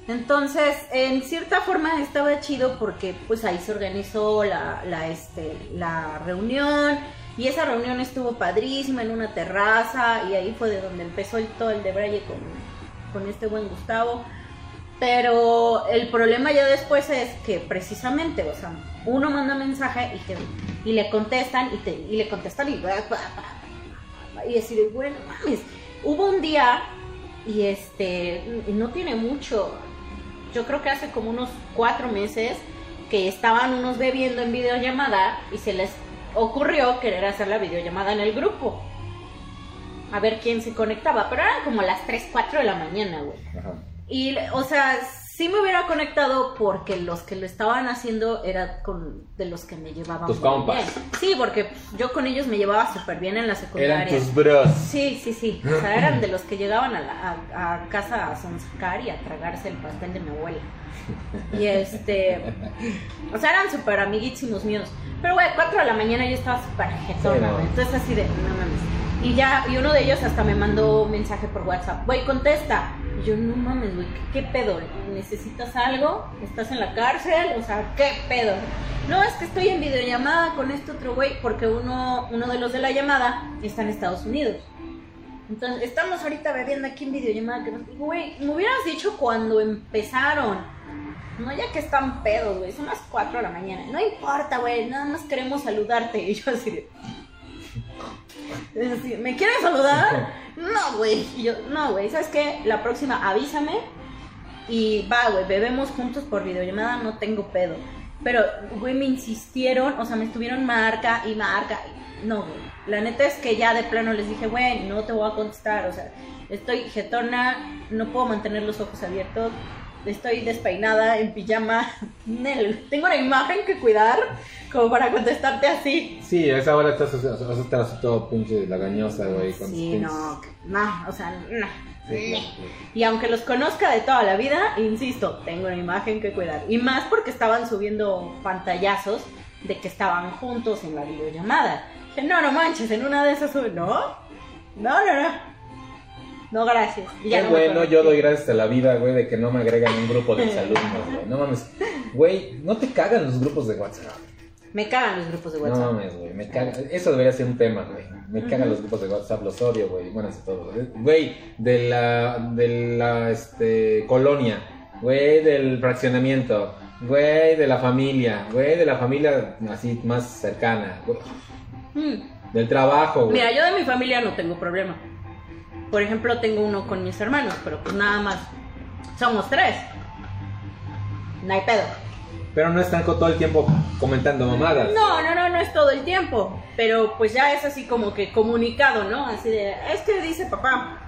Entonces, en cierta forma estaba chido porque pues ahí se organizó la, la, este, la reunión y esa reunión estuvo padrísima en una terraza y ahí fue de donde empezó el, todo el de Braille con, con este buen Gustavo. Pero el problema ya después es que precisamente, o sea, uno manda mensaje y, te, y le contestan y, te, y le contestan y... Y decir, bueno, mames, hubo un día y este, no tiene mucho, yo creo que hace como unos cuatro meses que estaban unos bebiendo en videollamada y se les ocurrió querer hacer la videollamada en el grupo. A ver quién se conectaba, pero eran como las 3, 4 de la mañana, güey. ajá. Y, o sea, sí me hubiera conectado porque los que lo estaban haciendo era con de los que me llevaban Tus muy compas. bien. Sí, porque yo con ellos me llevaba súper bien en la secundaria. Eran tus bros. Sí, sí, sí. O sea, eran de los que llegaban a, la- a- a casa a sonsacar y a tragarse el pastel de mi abuela. Y este. O sea, eran súper amiguísimos míos. Pero, güey, 4 de la mañana yo estaba súper jetona, Sí, no. Entonces, así de, no mames. Y ya, y uno de ellos hasta me mandó un mensaje por WhatsApp. Güey, contesta. Yo, no mames, güey, ¿qué, ¿qué pedo? ¿Necesitas algo? ¿Estás en la cárcel? O sea, ¿qué pedo? No, es que estoy en videollamada con este otro güey, porque uno, uno de los de la llamada está en Estados Unidos. Entonces, estamos ahorita bebiendo aquí en videollamada. Que güey, me hubieras dicho cuando empezaron. No, ya que están pedos, güey. Son las 4 de la mañana. No importa, güey. Nada más queremos saludarte. (laughs) Y yo así de. Es así, ¿Me quieres saludar? (laughs) No, güey. Y yo, no, güey. ¿Sabes qué? La próxima avísame. Y va, güey. Bebemos juntos por videollamada. No tengo pedo. Pero, güey, me insistieron. O sea, me estuvieron marca y marca. No, güey. La neta es que ya de plano les dije, güey, no te voy a contestar. O sea, estoy jetona. No puedo mantener los ojos abiertos estoy despeinada en pijama. (laughs) Nel, Tengo una imagen que cuidar como para contestarte así. Sí, a esa hora estás, así todo pinche lagañosa, güey. con Sí, no, no, o sea, no. Y aunque los conozca de toda la vida, insisto, tengo una imagen que cuidar. Y más porque estaban subiendo pantallazos de que estaban juntos en la videollamada. Dije, no, no manches, en una de esas. No, no, no, no. No, gracias. Y ya Qué no bueno, yo doy gracias a la vida, güey, de que no me agregan un grupo de (laughs) alumnos, güey. No mames. Güey, no te cagan los grupos de WhatsApp. Me cagan los grupos de No WhatsApp. mames, güey. Me caga. Eso debería ser un tema, güey. Me cagan los grupos de WhatsApp, los odio, güey. Bueno, así todo. Güey, de la, de la, este, colonia. Güey, del fraccionamiento. Güey, de la familia. Güey, de la familia así más cercana. güey. Mm. Del trabajo, güey. Mira, yo de mi familia no tengo problema. Por ejemplo, tengo uno con mis hermanos, pero pues nada más. Somos tres. No hay pedo. Pero no están todo el tiempo comentando mamadas. No, no, no, no es todo el tiempo. Pero pues ya es así como que comunicado, ¿no? Así de, es que dice papá.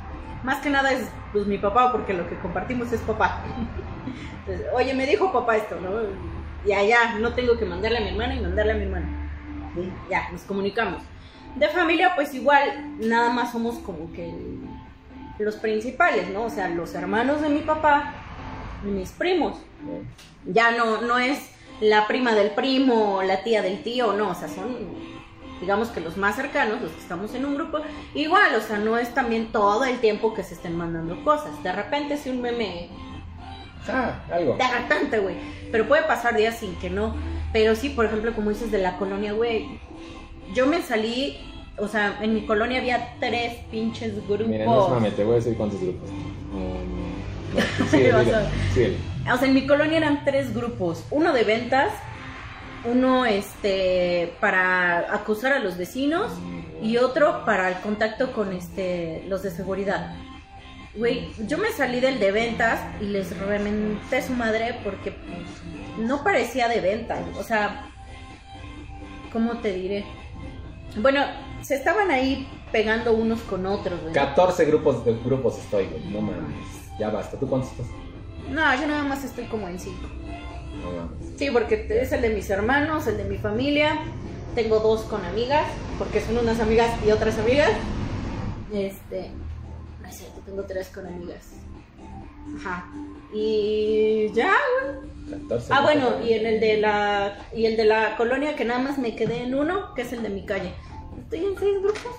Más que nada es pues mi papá, porque lo que compartimos es papá. (laughs) Oye, me dijo papá esto, ¿no? ya, ya, no tengo que mandarle a mi hermana y mandarle a mi hermano. Ya, nos comunicamos. De familia, pues igual, nada más somos como que los principales, ¿no? O sea, los hermanos de mi papá y mis primos. Ya no, no es la prima del primo, la tía del tío, no, o sea, son, digamos que los más cercanos, los que estamos en un grupo. Igual, o sea, no es también todo el tiempo que se estén mandando cosas. De repente, si un meme Ah, algo. de repente, güey. Pero puede pasar días sin que no. Pero sí, por ejemplo, como dices de la colonia, güey. Yo me salí, o sea, en mi colonia había tres pinches grupos. Mira, no te voy a decir cuántos grupos. Um, no, síguele, síguele, síguele. O sea, en mi colonia eran tres grupos. Uno de ventas, uno para acusar a los vecinos y otro para el contacto con este los de seguridad. Güey, yo me salí del de ventas y les reventé su madre porque pues, no parecía de ventas. O sea, ¿cómo te diré? Bueno, se estaban ahí pegando unos con otros, güey. 14 grupos, de grupos estoy, güey. No mames. Ya basta. ¿Tú cuántos estás? No, yo nada más estoy como en cinco. No. Sí, porque es el de mis hermanos, el de mi familia. Tengo dos con amigas, porque son unas amigas y otras amigas. Este. No es cierto, tengo tres con amigas. Ajá. Y ya, güey. 14 Ah, bueno, y en el de la y el de la colonia que nada más me quedé en uno, que es el de mi calle. Estoy en seis grupos.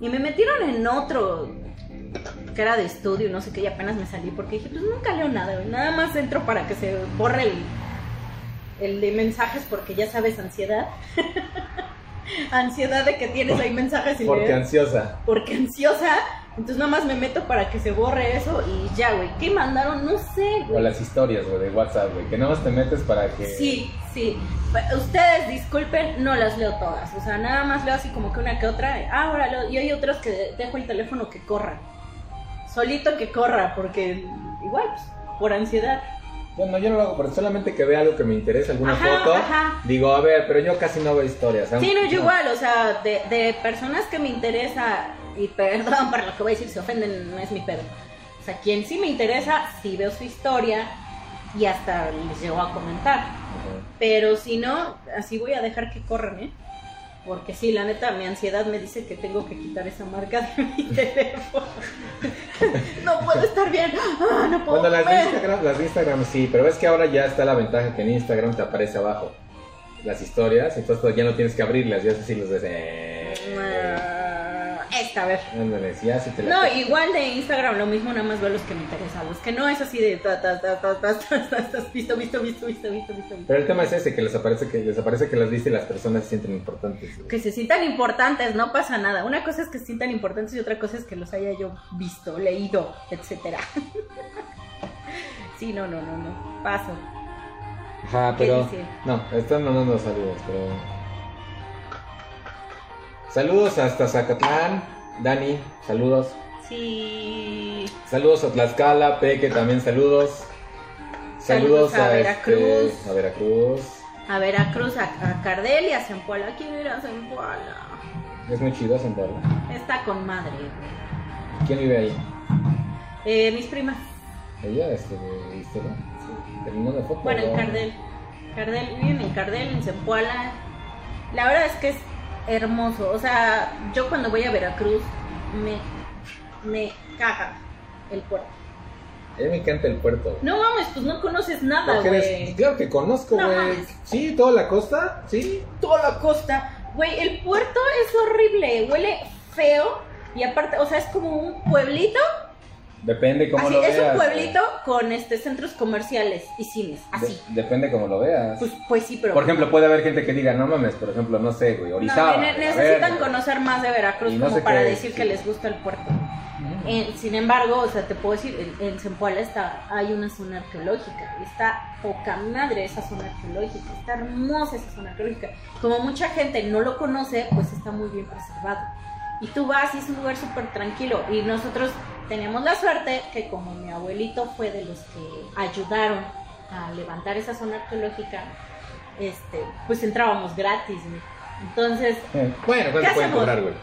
Y me metieron en otro que era de estudio, no sé qué, y apenas me salí porque dije, pues nunca leo nada, güey. nada más entro para que se borre el, el de mensajes porque ya sabes, ansiedad. (laughs) ansiedad de que tienes ahí mensajes y Porque leer ansiosa. porque ansiosa. Entonces nada más me meto para que se borre eso y ya, güey. ¿Qué mandaron? No sé, O güey. las historias, güey, de WhatsApp, güey. Que nada más te metes para que. Sí, sí. Ustedes disculpen, no las leo todas. O sea, nada más leo así como que una que otra. Ah, ahora leo. Y hay otras que dejo el teléfono que corra. Solito que corra, porque igual, pues, por ansiedad. Bueno, yo no lo hago, pero solamente que vea algo que me interesa, alguna Ajá, foto. ajá. Digo, a ver, pero yo casi no veo historias. Sí, no, yo igual, o sea, de, de personas que me interesa, y perdón por lo que voy a decir, si ofenden, no es mi pedo. O sea, quien sí me interesa, sí veo su historia y hasta les llego a comentar. Pero si no, así voy a dejar que corran, ¿eh? Porque sí, la neta, mi ansiedad me dice que tengo que quitar esa marca de mi (laughs) teléfono. (laughs) no puedo estar bien. Ah, no puedo Bueno, las de. Instagram, las de Instagram sí, pero ves que ahora ya está la ventaja que en Instagram te aparece abajo las historias, entonces pues, ya no tienes que abrirlas, ya es así los ves esta, a ver. No, igual de Instagram, lo mismo, nada más veo los que me interesan. Los que no es así de. Visto, visto, visto, visto, visto, visto. Pero el tema es ese, que les aparece que les, aparece que las viste y las personas se sienten importantes. Que se sientan importantes, no pasa nada. Una cosa es que se sientan importantes y otra cosa es que los haya yo visto, leído, etcétera. (laughs) sí, no, no, no, no. Paso. Ajá, pero. No, están mandando saludos, pero. Saludos hasta Zacatlán, Dani, saludos. Sí. Saludos a Tlaxcala, Peque también saludos. Saludos, Saludos a a, Veracruz. Este, a Veracruz. A Veracruz, a, a Cardel y a Zempoala. Quiero ir a Zempoala. Es muy chido sentarla. Está con madre. güey. ¿Quién vive ahí? Eh, mis primas. Ella, este, de historia. Terminó de foto. Bueno, en. Cardel. Cardel, viven en Cardel, en Zempoala. La verdad es que es hermoso. O sea, yo cuando voy a Veracruz me, me caga el puerto. A mí me encanta el puerto. No mames, pues no conoces nada, güey. Claro que conozco, No güey. sí, toda la costa, sí. Toda la costa. Güey, el puerto es horrible. Huele feo. Y aparte, o sea, es como un pueblito. Depende cómo Así, lo es veas. un pueblito con este centros comerciales y cines. Así. De- depende cómo lo veas. Pues, pues sí, pero. Por ejemplo, puede haber gente que diga, no mames, por ejemplo, no sé, güey, No, Orizaba. ne- necesitan ver, conocer más de Veracruz no como para qué- decir que les gusta el puerto. Eh, sin embargo, o sea, te puedo decir, en, en Zempoala está, hay una zona arqueológica. Está poca madre esa zona arqueológica. Está hermosa esa zona arqueológica. Como mucha gente no lo conoce, pues está muy bien preservado. Y tú vas y es un lugar súper tranquilo. Y nosotros tenemos la suerte que como mi abuelito fue de los que ayudaron a levantar esa zona arqueológica, este, pues entrábamos gratis. güey. Entonces, Eh, Bueno, ¿cuánto ¿Qué pueden cobrar, güey?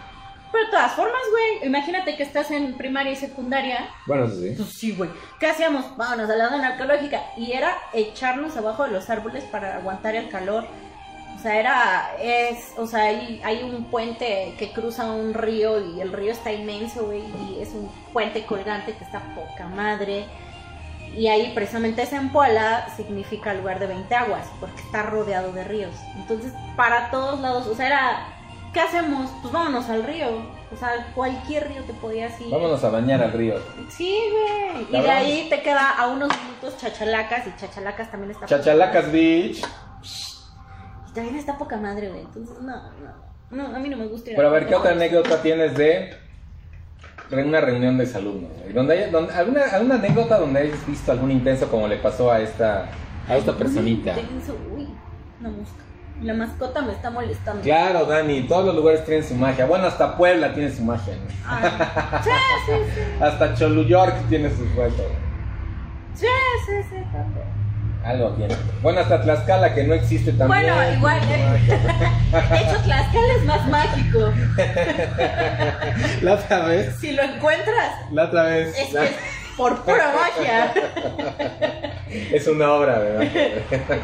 Pero de todas formas, güey, imagínate que estás en primaria y secundaria. Bueno, eso sí. Pues sí, güey. ¿Qué hacíamos? Vámonos a la zona arqueológica. Y era echarnos abajo de los árboles para aguantar el calor. O sea, era, es, o sea, hay, hay un puente que cruza un río y el río está inmenso, güey, y es un puente colgante que está poca madre. Y ahí precisamente esa empuela significa lugar de 20 aguas, porque está rodeado de ríos. Entonces, para todos lados, o sea, era, ¿qué hacemos? Pues vámonos al río. O sea, cualquier río te podías ir. Vámonos a bañar al río. Sí, güey. Y de ahí te queda a unos minutos Chachalacas, y Chachalacas también está... Chachalacas Beach. También está poca madre, güey. Entonces, no, no. No, a mí no me gusta ir Pero a ver, ¿qué otra anécdota tienes de una reunión de exalumnos? güey? Donde alguna, alguna anécdota donde hayas visto algún intenso como le pasó a esta, a esta personita? Uy, tenso, uy, una mosca. La mascota me está molestando. Claro, Dani, todos los lugares tienen su magia. Bueno, hasta Puebla tiene su magia. ¿no? Ah, sí, sí, sí. (laughs) Hasta Choluyork tiene su juego. Sí, sí, sí. Algo tiene. Bueno, hasta Tlaxcala, que no existe también. Bueno, igual, eh. (laughs) De hecho, Tlaxcala es más mágico. La otra vez, Si lo encuentras, la otra vez. es la- que es por pura magia. es una obra, ¿verdad?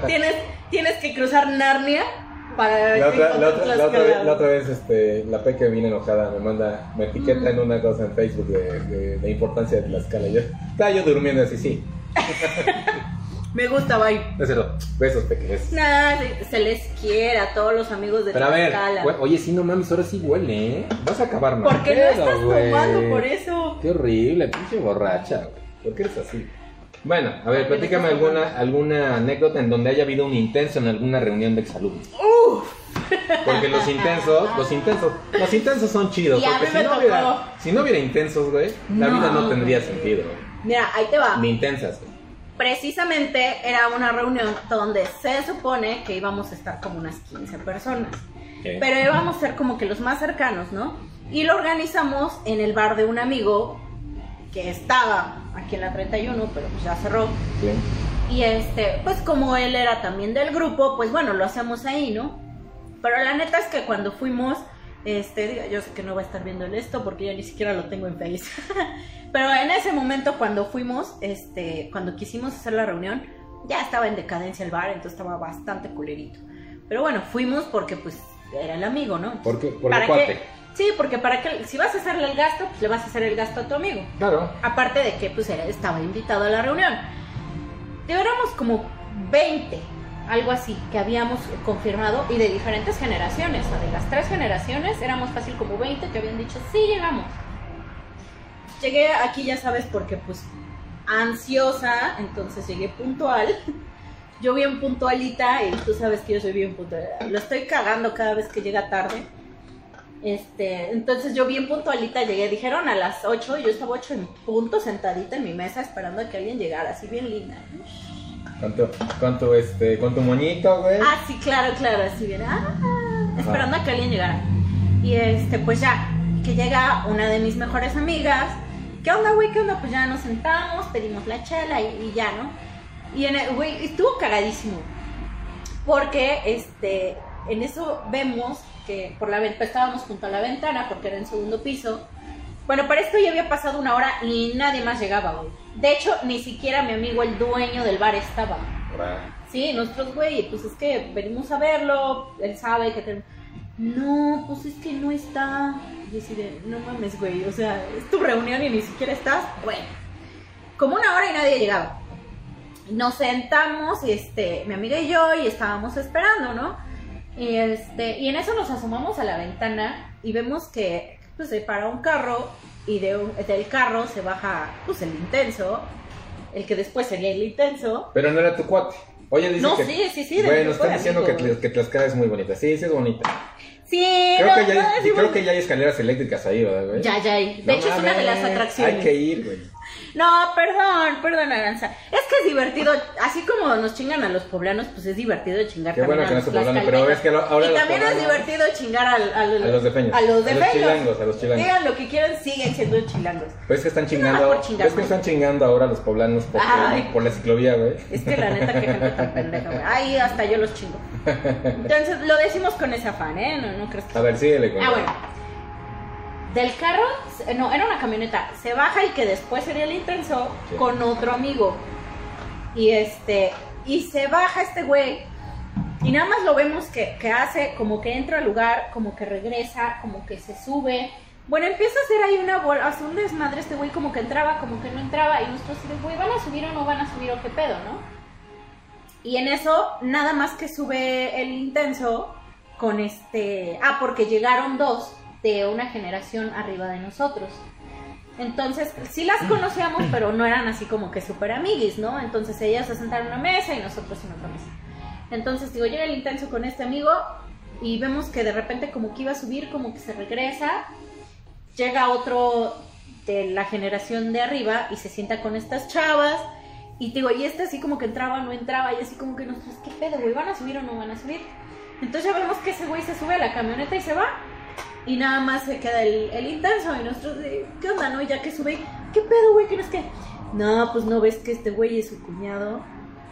Tienes, tienes que cruzar Narnia para La otra, la, otra, la, otra vez, la otra vez, este, la peque viene enojada, me manda, me etiqueta en una cosa en Facebook de, de, de importancia de Tlaxcala. Yo, estaba yo durmiendo así, sí. (laughs) Me gusta, bye. Es cierto, besos pequeños. Nah, se, se les quiere a todos los amigos de Pero a ver, Tlaxcala. güey, oye, sí, no mames, ahora sí huele, ¿eh? Vas a acabar mal. ¿Por qué no estás güey. tomando por eso? Qué horrible, pinche borracha, güey. ¿Por qué eres así? Bueno, a ver, ¿Por qué platícame alguna, alguna anécdota en donde haya habido un intenso en alguna reunión de exalumnos. Uf, Porque los intensos, los intensos, los intensos son chidos. Y porque si no, hubiera, si no hubiera intensos, güey, la vida no No. tendría sentido. güey. mira, ahí te va. Ni intensas, güey. Precisamente era una reunión donde se supone que íbamos a estar como unas 15 personas. ¿Qué? Pero íbamos a ser como que los más cercanos, ¿no? Y lo organizamos en el bar de un amigo que estaba aquí en la 31, pero pues ya cerró. Y este, pues como él era también del grupo, pues bueno, lo hacemos ahí, ¿no? Pero la neta es que cuando fuimos, este, yo sé que no va a estar viendo esto porque ya ni siquiera lo tengo en Face. (laughs) Pero en ese momento cuando fuimos, este, cuando quisimos hacer la reunión, ya estaba en decadencia el bar, entonces estaba bastante culerito. Pero bueno, fuimos porque pues era el amigo, ¿no? ¿Por qué? Por ¿Para el cuate. qué? Sí, porque para que si vas a hacerle el gasto, pues le vas a hacer el gasto a tu amigo. Claro. Aparte de que pues era- estaba invitado a la reunión. Éramos como 20, algo así, que habíamos confirmado y de diferentes generaciones. O de las tres generaciones éramos fácil como 20 que habían dicho, sí, llegamos. Llegué aquí, ya sabes, porque pues ansiosa, entonces llegué puntual. (laughs) Yo bien puntualita y tú sabes que yo soy bien puntual. Lo estoy cagando cada vez que llega tarde. Este, entonces yo bien puntualita llegué, dijeron a las 8 y yo estaba 8 en punto sentadita en mi mesa esperando a que alguien llegara, así bien linda. Con tu, con tu, este, con tu moñito, güey. Ah, sí, claro, claro, así bien, ah, esperando a que alguien llegara. Y este, pues ya, que llega una de mis mejores amigas. ¿Qué onda, güey? ¿Qué onda? Pues ya nos sentamos, pedimos la chela y, y ya, ¿no? Y en el, güey, estuvo cagadísimo. Porque, este, en eso vemos que por la ventana, estábamos junto a la ventana porque era en segundo piso. Bueno, para esto ya había pasado una hora y nadie más llegaba, güey. De hecho, ni siquiera mi amigo, el dueño del bar, estaba. Sí, nosotros, güey, pues es que venimos a verlo, él sabe que tenemos... No, pues es que no está. Y así de, no mames, güey, o sea, es tu reunión y ni siquiera estás. Bueno, como una hora y nadie llegaba. Nos sentamos, este, mi amiga y yo, y estábamos esperando, ¿no? Y, este, y en eso nos asomamos a la ventana y vemos que pues, se para un carro y de un- del carro se baja pues, el intenso, el que después sería el intenso. Pero no era tu cuate. Oye, dice No, que... sí, sí, sí, Bueno, están diciendo que, que Tlaxcala es muy bonita. Sí, sí es bonita. Sí, Creo, no, que, ya no, hay, es creo que ya hay escaleras eléctricas ahí, ¿verdad, güey? Ya, ya hay. De hecho, es una de las atracciones. Hay que ir, güey. No, perdón, perdón, Aranza. Es que es divertido, así como nos chingan a los poblanos, pues es divertido chingar Qué también bueno que no a es los poblano, pero es que lo- ahora Y los también es poblanos- divertido chingar al- al- A los de Peños. A los de A los chilangos, a los chilangos. Digan lo que quieran, siguen siendo chilangos. Pues es que están No, chingando. por chingar, es que están chingando ahora los poblanos porque- Ay. por la ciclovía, güey. Es que la neta, que gente tan pendeja, güey. Ay, hasta yo los chingo. Entonces, lo decimos con ese afán, ¿eh? No, no crees que... A ver, síguele con. Ah, bueno. Del carro, no, era una camioneta. Se baja y que después sería el intenso Sí. con otro amigo. Y este, y se baja este güey. Y nada más lo vemos que, que hace como que entra al lugar, como que regresa, como que se sube. Bueno, empieza a hacer ahí una bola, hace un desmadre este güey, como que entraba, como que no entraba. Y nosotros así de, güey, ¿van a subir o no van a subir o qué pedo, no? Y en eso, nada más que sube el intenso con este. Ah, porque llegaron dos de una generación arriba de nosotros. Entonces, sí las conocíamos, (clears throat) pero no eran así como que súper amiguis, ¿no? Entonces ellas se sentaron en una mesa y nosotros en otra mesa. Entonces, digo, llega el intenso con este amigo y vemos que de repente como que iba a subir, como que se regresa. Llega otro de la generación de arriba y se sienta con estas chavas. Y digo, y este así como que entraba, no entraba, y así como que nosotros, ¿qué pedo, güey? ¿Van a subir o no van a subir? Entonces ya vemos que ese güey se sube a la camioneta y se va. Y nada más se queda el, el intenso. Y nosotros, de, ¿qué onda, no? Y ya que sube, ¿qué pedo, güey? ¿Qué no es que? No, pues no ves que este güey es su cuñado.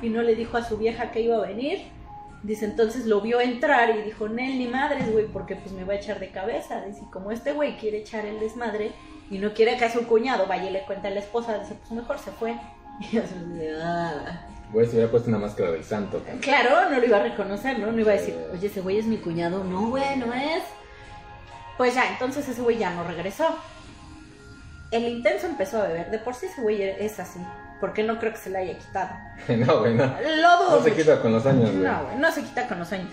Y no le dijo a su vieja que iba a venir. Dice, entonces lo vio entrar y dijo, Nel, ni madres, güey, porque pues me va a echar de cabeza. Dice, como este güey quiere echar el desmadre y no quiere que a su cuñado vaya y le cuente a la esposa, dice, pues mejor se fue. (laughs) Y de, "Ah". Güey, se hubiera puesto una máscara del santo. Claro, no lo iba a reconocer, ¿no? No iba a decir, oye, ese güey es mi cuñado. No, güey, no es. Pues ya, entonces ese güey ya no regresó. El intenso empezó a beber. De por sí ese güey es así. Porque no creo que se le haya quitado. (laughs) no, güey, no. Lo dudo. No se quita con los años, güey. No, güey, no se quita con los años.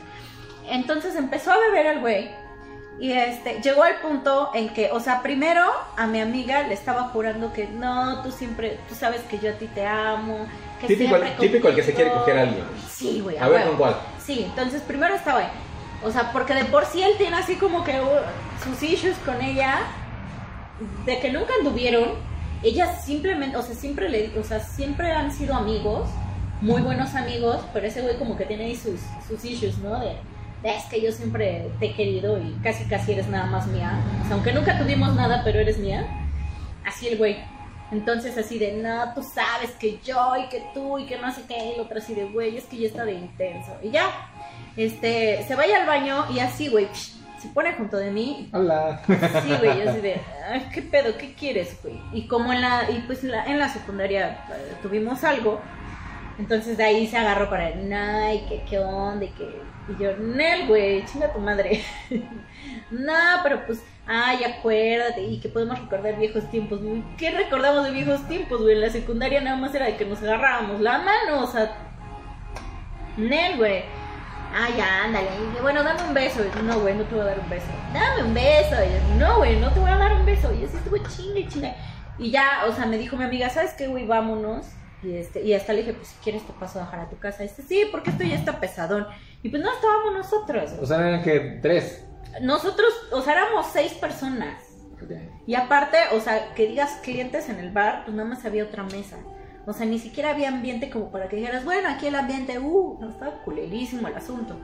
Entonces empezó a beber el güey. Y este, llegó al punto en que, o sea, primero a mi amiga le estaba jurando que no, tú siempre, tú sabes que yo a ti te amo. Que Típico, típico el que se quiere contigo". coger a alguien. Sí, güey, A ver, huevo. ¿con cuál? Sí, entonces primero estaba ahí. O sea, porque de por sí él tiene así como que uh, sus issues con ella, de que nunca anduvieron. Ella simplemente, o sea, siempre le, o sea, siempre han sido amigos, muy buenos amigos, pero ese güey como que tiene ahí sus, sus issues, ¿no? De, es que yo siempre te he querido y casi casi eres nada más mía. O sea, aunque nunca tuvimos nada, pero eres mía. Así el güey. Entonces así de, no, tú sabes que yo y que tú y que no sé qué, y el otro así de, güey, es que ya está de intenso. Y ya, este, se vaya al baño y así, güey, se pone junto de mí. Hola. Sí, güey, yo así de, "Ay, ¿qué pedo? ¿Qué quieres, güey? Y como en la, y pues en la, en la secundaria eh, tuvimos algo, entonces de ahí se agarró para, no, y que, qué onda, y que, y yo, Nel, güey, chinga tu madre. (laughs) no, pero pues, ay, acuérdate, y que podemos recordar viejos tiempos, güey. ¿Qué recordamos de viejos tiempos, güey? En la secundaria nada más era de que nos agarrábamos la mano, o sea, Nel, güey. Ah, ya, ándale. Y yo, bueno, dame un beso. Y yo, no, güey, no te voy a dar un beso. Dame un beso. Y yo, no, güey, no te voy a dar un beso. Y yo, sí, güey, chingue, chingue. Y ya, o sea, me dijo mi amiga, ¿sabes qué, güey? Vámonos. Y, este, y hasta le dije, pues si quieres te paso a dejar a tu casa. Y dice, sí, porque esto ya está pesadón. Y pues no estábamos nosotros. O sea, eran que tres. Nosotros, o sea, éramos seis personas. Y aparte, o sea, que digas clientes en el bar, pues nada más había otra mesa. O sea, ni siquiera había ambiente como para que dijeras, bueno, aquí el ambiente, uh, no estaba culerísimo el asunto.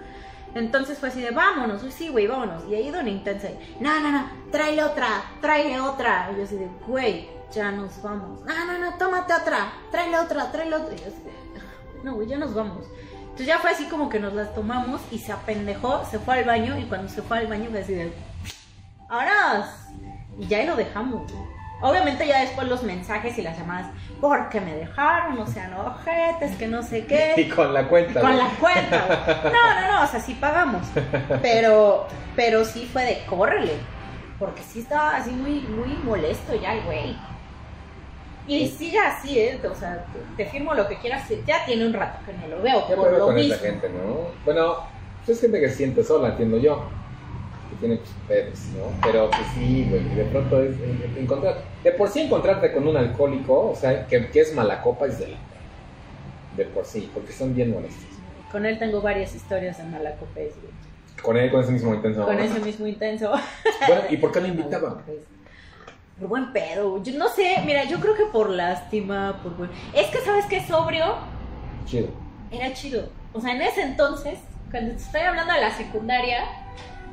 Entonces fue así de, vámonos, uy, sí, güey, vámonos. Y ahí Don Intensa, no, no, no, tráele otra, tráele otra. Y yo así de, güey, ya nos vamos. No, no, no, tómate otra, tráele otra, tráele otra. Y yo así de, no, güey, ya nos vamos. Entonces ya fue así como que nos las tomamos y se apendejó, se fue al baño y cuando se fue al baño fue así de, ¡Vámonos! Y ya ahí lo dejamos. Obviamente ya después los mensajes y las llamadas, porque me dejaron, o sea, no ojetes, que no sé (laughs) Y qué. con la cuenta. Con la cuenta. güey. No, no, no, o sea, sí pagamos. Pero, pero sí fue de córrele. Porque sí estaba así muy, muy molesto ya el güey. Y sigue así, ¿eh? O sea, te, firmo lo que quieras. Ya tiene un rato que no lo veo. Ya por lo con mismo. esa gente, ¿no? Bueno, pues es gente que se siente sola, entiendo yo. Que tiene pues, pedos, ¿no? Pero pues sí, güey, de pronto es encontrar. De por sí encontrarte con un alcohólico, o sea, que, que es mala copa, es de la. De por sí, porque son bien molestos. Con él tengo varias historias de malacopés, güey. Con él, con ese mismo intenso. Con ese mismo intenso. (laughs) Bueno, ¿y por qué lo (laughs) invitaban? Por buen pedo. Yo no sé, mira, yo creo que por lástima, por buen... Es que, ¿sabes qué? Sobrio Chido. era chido. O sea, en ese entonces, cuando te estoy hablando de la secundaria,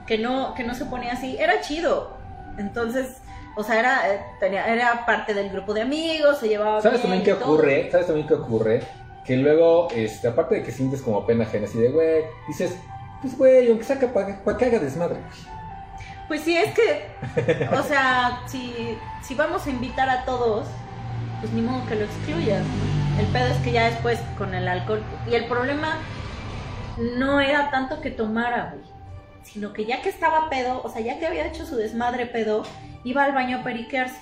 que no, que no se ponía así, era chido. Entonces, o sea, era, eh, tenía, era parte del grupo de amigos, se llevaba ¿Sabes bien también qué todo. ocurre? ¿Sabes también qué ocurre? Que luego, este, aparte de que sientes como pena ajena, así de, güey, dices, pues, güey, aunque saca para que haga desmadre. Pues sí, es que, o sea, si, si vamos a invitar a todos, pues ni modo que lo excluyas, ¿no? El pedo es que ya después con el alcohol, y el problema no era tanto que tomara, güey, sino que ya que estaba pedo, o sea, ya que había hecho su desmadre pedo, iba al baño a periquearse.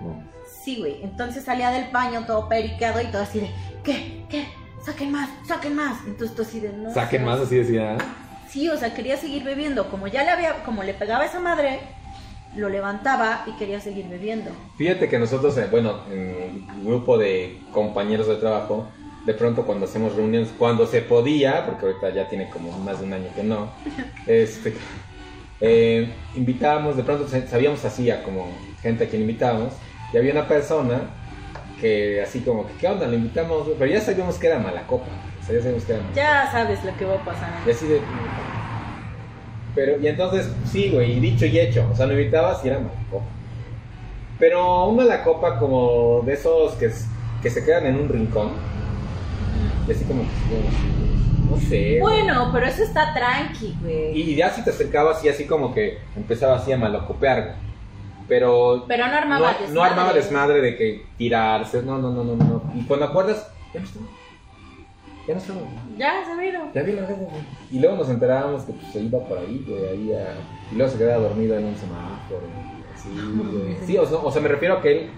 No. Sí, güey, entonces salía del baño todo periqueado y todo así de, ¿qué? ¿Qué? Saquen más, saquen más. Entonces tú así de, no. Saquen más, así decía. Sí, o sea, quería seguir bebiendo. Como ya le había, como le pegaba a esa madre, lo levantaba y quería seguir bebiendo. Fíjate que nosotros, eh, bueno, en el grupo de compañeros de trabajo, de pronto cuando hacemos reuniones, cuando se podía, porque ahorita ya tiene como más de un año que no, (laughs) este, eh, invitábamos, de pronto sa- sabíamos así a como gente a quien invitábamos, y había una persona que así como que, ¿qué onda? Le invitamos, pero ya sabíamos que era mala copa, o sea, ya sabíamos que era mala Ya sabes lo que va a pasar. Y así de. Pero, y entonces, sí, güey, y dicho y hecho. O sea, lo invitabas y era mala copa. Pero una la copa como de esos que, que se quedan en un rincón. Y así como que. No sé. güey. Bueno, pero eso está tranqui, güey. Y ya si te acercabas y así como que empezaba así a malocopear. güey. Pero. Pero no No, armaba desmadre. no armaba desmadre de que tirarse. No, no, no, no, no. Y cuando acuerdas, ya no estaba. Ya no estaba. Ya se vieron. Ya vi la verga, güey. Y luego nos enterábamos que pues, se iba por ahí, güey, ahí a- Y luego se quedaba dormido en un semáforo. Así, güey. (laughs) Sí, o sea, o sea, me refiero a que él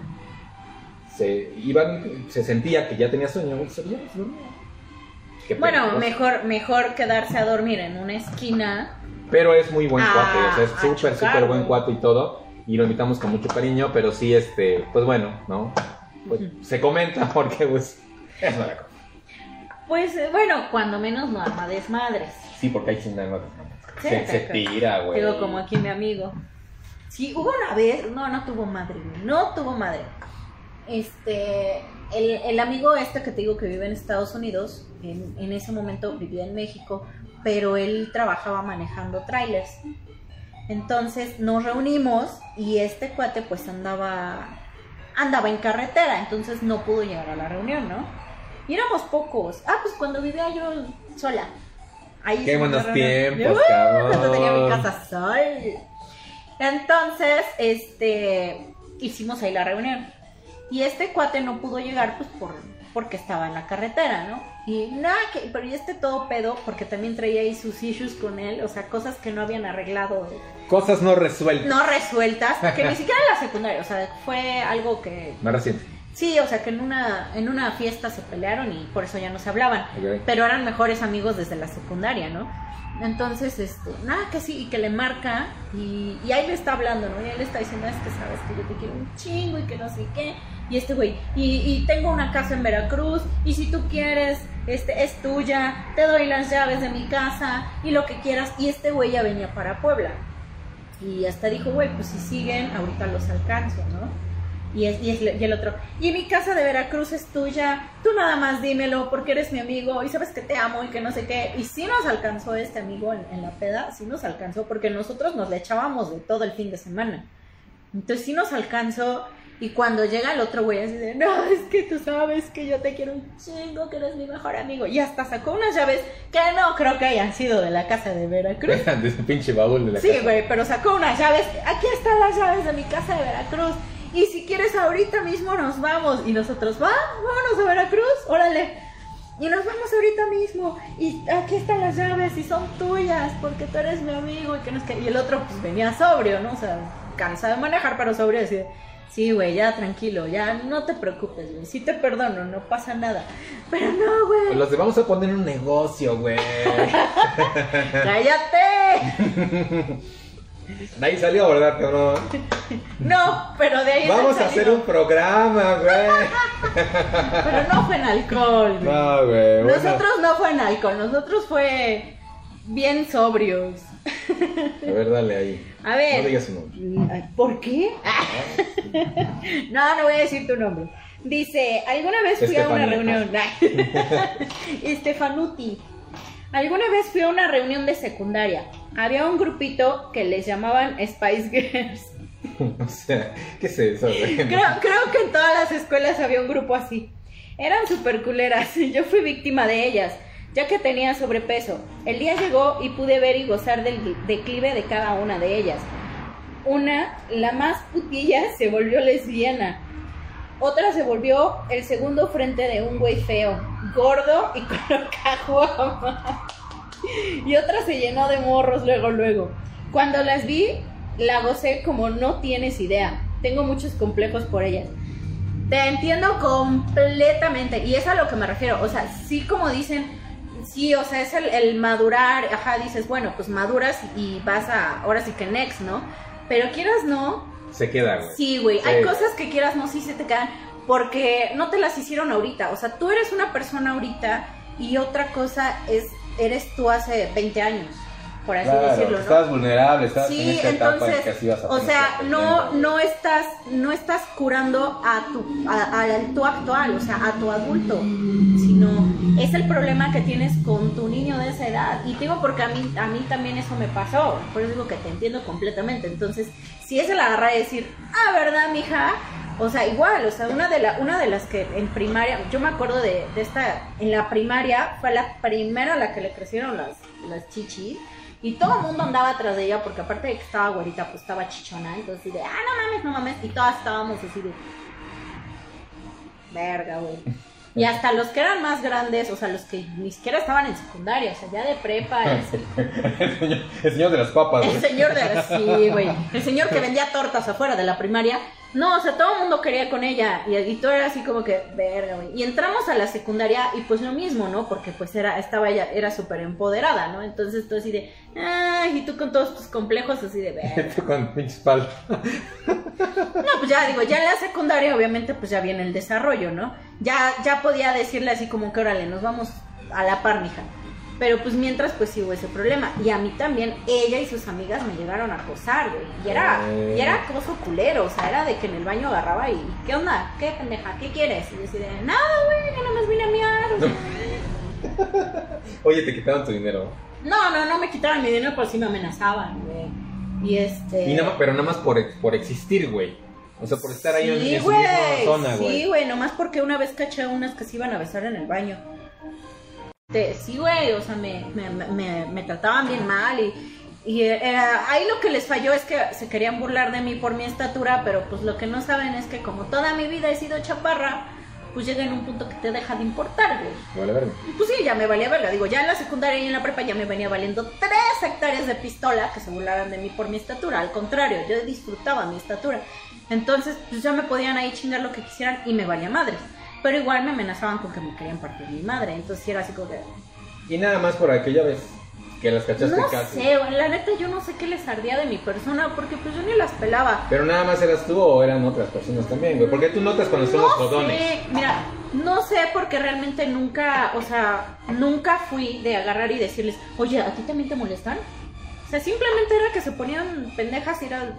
se iba, se sentía que ya tenía sueño, güey, se dormía, se dormía. Qué Bueno, mejor, mejor quedarse a dormir en una esquina. Pero es muy buen Ah, cuate, o sea, es a súper, súper buen cuate y todo. Y lo invitamos con mucho cariño, pero sí, este, pues bueno, ¿no? Pues, se comenta (laughs) porque, pues, es mala cosa. Pues eh, bueno, cuando menos no arma desmadres. Sí, porque hay quien nada Sí, se, se tira, güey. Digo, como aquí mi amigo. Sí, hubo una vez, no, no tuvo madre, no tuvo madre. Este, el, el amigo este que te digo que vive en Estados Unidos, en, en ese momento vivía en México, pero él trabajaba manejando trailers. Entonces nos reunimos y este cuate pues andaba, andaba en carretera, entonces no pudo llegar a la reunión, ¿no? Y éramos pocos. Ah, pues cuando vivía yo sola. Ahí Qué buenos tiempos, ¡Uh! cabrón. Cuando tenía mi casa sola. Entonces, este, hicimos ahí la reunión. Y este cuate no pudo llegar, pues, por, porque estaba en la carretera, ¿no? Y nada, que, pero y este todo pedo, porque también traía ahí sus issues con él, o sea, cosas que no habían arreglado, Cosas no resueltas. no resueltas, que ni (laughs) siquiera en la secundaria, o sea, fue algo que, Más reciente. sí, o sea, que en una, en una fiesta se pelearon y por eso ya no se hablaban pero eran mejores amigos desde la secundaria, ¿no? Entonces, este, nada, que sí, y que le marca, y, y ahí le está hablando, ¿no? Y él le está diciendo, es que sabes que yo te quiero un chingo y que no sé qué. Y este güey, y, y tengo una casa en Veracruz, y si tú quieres, este, es tuya, te doy las llaves de mi casa, y lo que quieras. Y este güey ya venía para Puebla. Y hasta dijo, güey, pues si siguen, ahorita los alcanzo, ¿no? Y, es, y, es- y el otro, y mi casa de Veracruz es tuya, tú nada más dímelo porque eres mi amigo y sabes que te amo y que no sé qué. Y sí nos alcanzó este amigo en, en la peda, sí nos alcanzó porque nosotros nos le echábamos de todo el fin de semana. Entonces sí nos alcanzó y cuando llega el otro güey así de, no, es que tú sabes que yo te quiero un chingo, que eres mi mejor amigo. Y hasta sacó unas llaves que no creo que hayan sido de la casa de Veracruz. (laughs) de ese pinche baúl de la Sí, casa. güey, pero sacó unas llaves. Aquí están las llaves de mi casa de Veracruz. Y si quieres ahorita mismo nos vamos. Y nosotros, va, vámonos a Veracruz, órale. Y nos vamos ahorita mismo. Y aquí están las llaves y son tuyas porque tú eres mi amigo. Y, que no es que... y el otro pues venía sobrio, ¿no? O sea, cansado de manejar, pero sobrio. Así de, sí, güey, ya tranquilo, ya no te preocupes, güey. Sí te perdono, no pasa nada. Pero no, güey. Los de vamos a poner un negocio, güey. (laughs) ¡Cállate! (laughs) Ahí salió, ¿verdad, cabrón? No, pero de ahí Vamos a hacer un programa, güey. (laughs) Pero no fue en alcohol, güey. No, güey. bueno. Nosotros no fue en alcohol, nosotros fue bien sobrios. A ver, dale ahí. A ver. No digas su nombre. ¿Por qué? no, no voy a decir tu nombre. Dice, ¿alguna vez fui a una reunión? (laughs) Estefanuti. ¿Alguna vez fui a una reunión de secundaria? Había un grupito que les llamaban Spice Girls. (laughs) O sea, ¿qué es eso? Creo, creo que en todas las escuelas había un grupo así. Eran super culeras y (laughs) yo fui víctima de ellas, ya que tenía sobrepeso. El día llegó y pude ver y gozar del declive de cada una de ellas. una, la más putilla, (laughs) se volvió lesbiana. Otra se volvió el segundo frente de un güey feo, gordo y con. (laughs) Y otra se llenó de morros luego, luego. Cuando las vi, la gocé como no tienes idea. Tengo muchos complejos por ellas. Te entiendo completamente. Y es a lo que me refiero. O sea, sí como dicen, sí, o sea, es el, el madurar. Ajá, dices, bueno, pues maduras y vas a, ahora sí que next, ¿no? Pero quieras no, Se queda, güey. Sí, güey. Sí. Hay cosas que quieras, no, sí se te quedan. Porque no te las hicieron ahorita. O sea, tú eres una persona ahorita y otra cosa es, eres tú hace 20 años, por así Claro, decirlo, ¿no? estabas vulnerable, estabas en Sí, esta etapa en entonces, que así vas a o sea, no, no estás, no estás curando a tu, a, a tu actual, o sea, a tu adulto, sino es el problema que tienes con tu niño de esa edad. Y te digo porque a mí, a mí también eso me pasó, por eso digo que te entiendo completamente. Entonces, si es el agarrar y decir, ah, ¿verdad, mija? O sea, igual, o sea, una de, la, una de las que en primaria, yo me acuerdo de, de esta, en la primaria, fue la primera a la que le crecieron las, las chichis. Y todo el mundo andaba atrás de ella porque aparte de que estaba güerita, pues estaba chichona. Entonces, así de, ah, no mames, no mames. Y todas estábamos así de, verga, güey. Y hasta los que eran más grandes, o sea, los que ni siquiera estaban en secundaria, o sea, ya de prepa, el, (laughs) el, señor, el señor de las papas, el güey. señor de sí, güey, el señor que (laughs) vendía tortas afuera de la primaria, no, o sea, todo el mundo quería con ella y, y todo era así como que, verga, güey. Y entramos a la secundaria y pues lo mismo, ¿no? Porque pues era, estaba ella, era súper empoderada, ¿no? Entonces tú así de, ay, y tú con todos tus complejos así de, verga. (laughs) Tú con pinches. No, pues ya digo, ya en la secundaria obviamente pues ya viene el desarrollo, ¿no? Ya, ya podía decirle así como que órale, nos vamos a la par, mija. Pero pues mientras pues sí hubo ese problema. Y a mí también, ella y sus amigas me llegaron a acosar, güey. Y era, Eh. y era acoso culero, o sea, era de que en el baño agarraba y, ¿qué onda? ¿Qué pendeja? ¿Qué quieres? Y yo así de, nada, güey, yo nada más vine a miar. o sea. (laughs) Oye, te quitaron tu dinero. No, no, no me quitaron mi dinero, pero sí me amenazaban, güey. Y este... Y nada más, pero nada más por, por existir, güey. O sea, por estar ahí en, Sí, en su güey. misma zona, Sí, güey. güey, nomás porque una vez caché a unas que se iban a besar en el baño. Te- sí, güey, o sea, me, me, me, me trataban bien mal y, y era- ahí lo que les falló es que se querían burlar de mí por mi estatura, pero pues lo que no saben es que como toda mi vida he sido chaparra, pues llega en un punto que te deja de importar, güey. Vale, verga. Y pues sí, ya me valía verga. Digo, ya en la secundaria y en la prepa ya me venía valiendo tres hectáreas de pistola que se burlaran de mí por mi estatura. Al contrario, yo disfrutaba mi estatura. Entonces, pues ya me podían ahí chingar lo que quisieran y me valía madres. Pero igual me amenazaban con que me querían partir mi madre. Entonces era así como que... Y nada más por aquella vez que las cachaste No casi. sé, la neta yo no sé qué les ardía de mi persona porque pues yo ni las pelaba. Pero nada más eras tú o eran otras personas también, güey. Porque tú notas cuando son los No jodones. sé, mira, no sé porque realmente nunca, o sea, nunca fui de agarrar y decirles, oye, ¿a ti también te molestan? O sea, simplemente era que se ponían pendejas y era,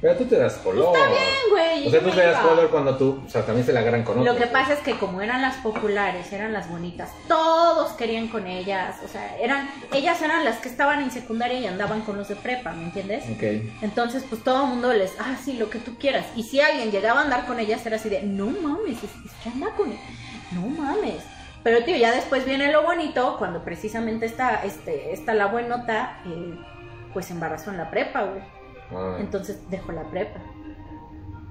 Pero tú te das color. está bien, güey. O sea, tú te das color cuando tú, o sea, también se la agarran con Lo otros. que pasa es que como eran las populares, eran las bonitas, todos querían con ellas, o sea, eran, ellas eran las que estaban en secundaria y andaban con los de prepa, ¿me entiendes? Ok. Entonces, pues todo el mundo les, ah, sí, lo que tú quieras. Y si alguien llegaba a andar con ellas, era así de, no mames, es, es que anda con. No mames. Pero, tío, ya después viene lo bonito, cuando precisamente está, este, está la buenota, eh, pues embarazó en la prepa, güey. Ah. Entonces dejó la prepa.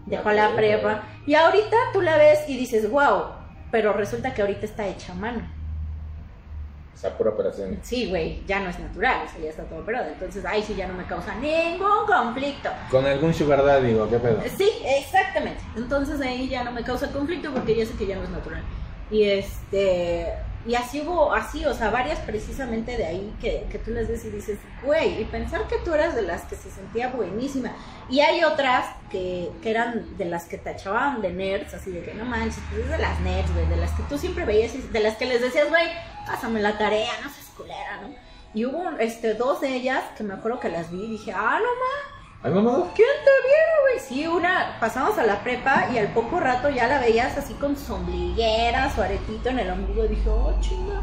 Dejó La la prepa. prepa. Y ahorita tú la ves y dices, wow. Pero resulta que ahorita está hecha a mano. O sea, pura operación. Sí, güey, ya no es natural, o sea, ya está todo operado. Entonces, ahí sí ya no me causa ningún conflicto. Con algún sugar daddy, digo, ¿qué pedo? Sí, exactamente. Entonces ahí ya no me causa conflicto porque ya sé que ya no es natural. Y este y así hubo, así, o sea, varias precisamente de ahí que, que tú les ves y dices, güey, y pensar que tú eras de las que se sentía buenísima. Y hay otras que, que eran de las que tachaban de nerds, así de que no manches, pues es de las nerds, güey, de las que tú siempre veías, y de las que les decías, güey, pásame la tarea, no seas culera, ¿no? Y hubo este, dos de ellas que me acuerdo que las vi y dije, ah, no mames. ¿Ay, mamá? ¿Quién te viera, güey? Sí, una, pasamos a la prepa y al poco rato ya la veías así con su ombliguera, su aretito en el ombligo. Y dije, oh, chinga.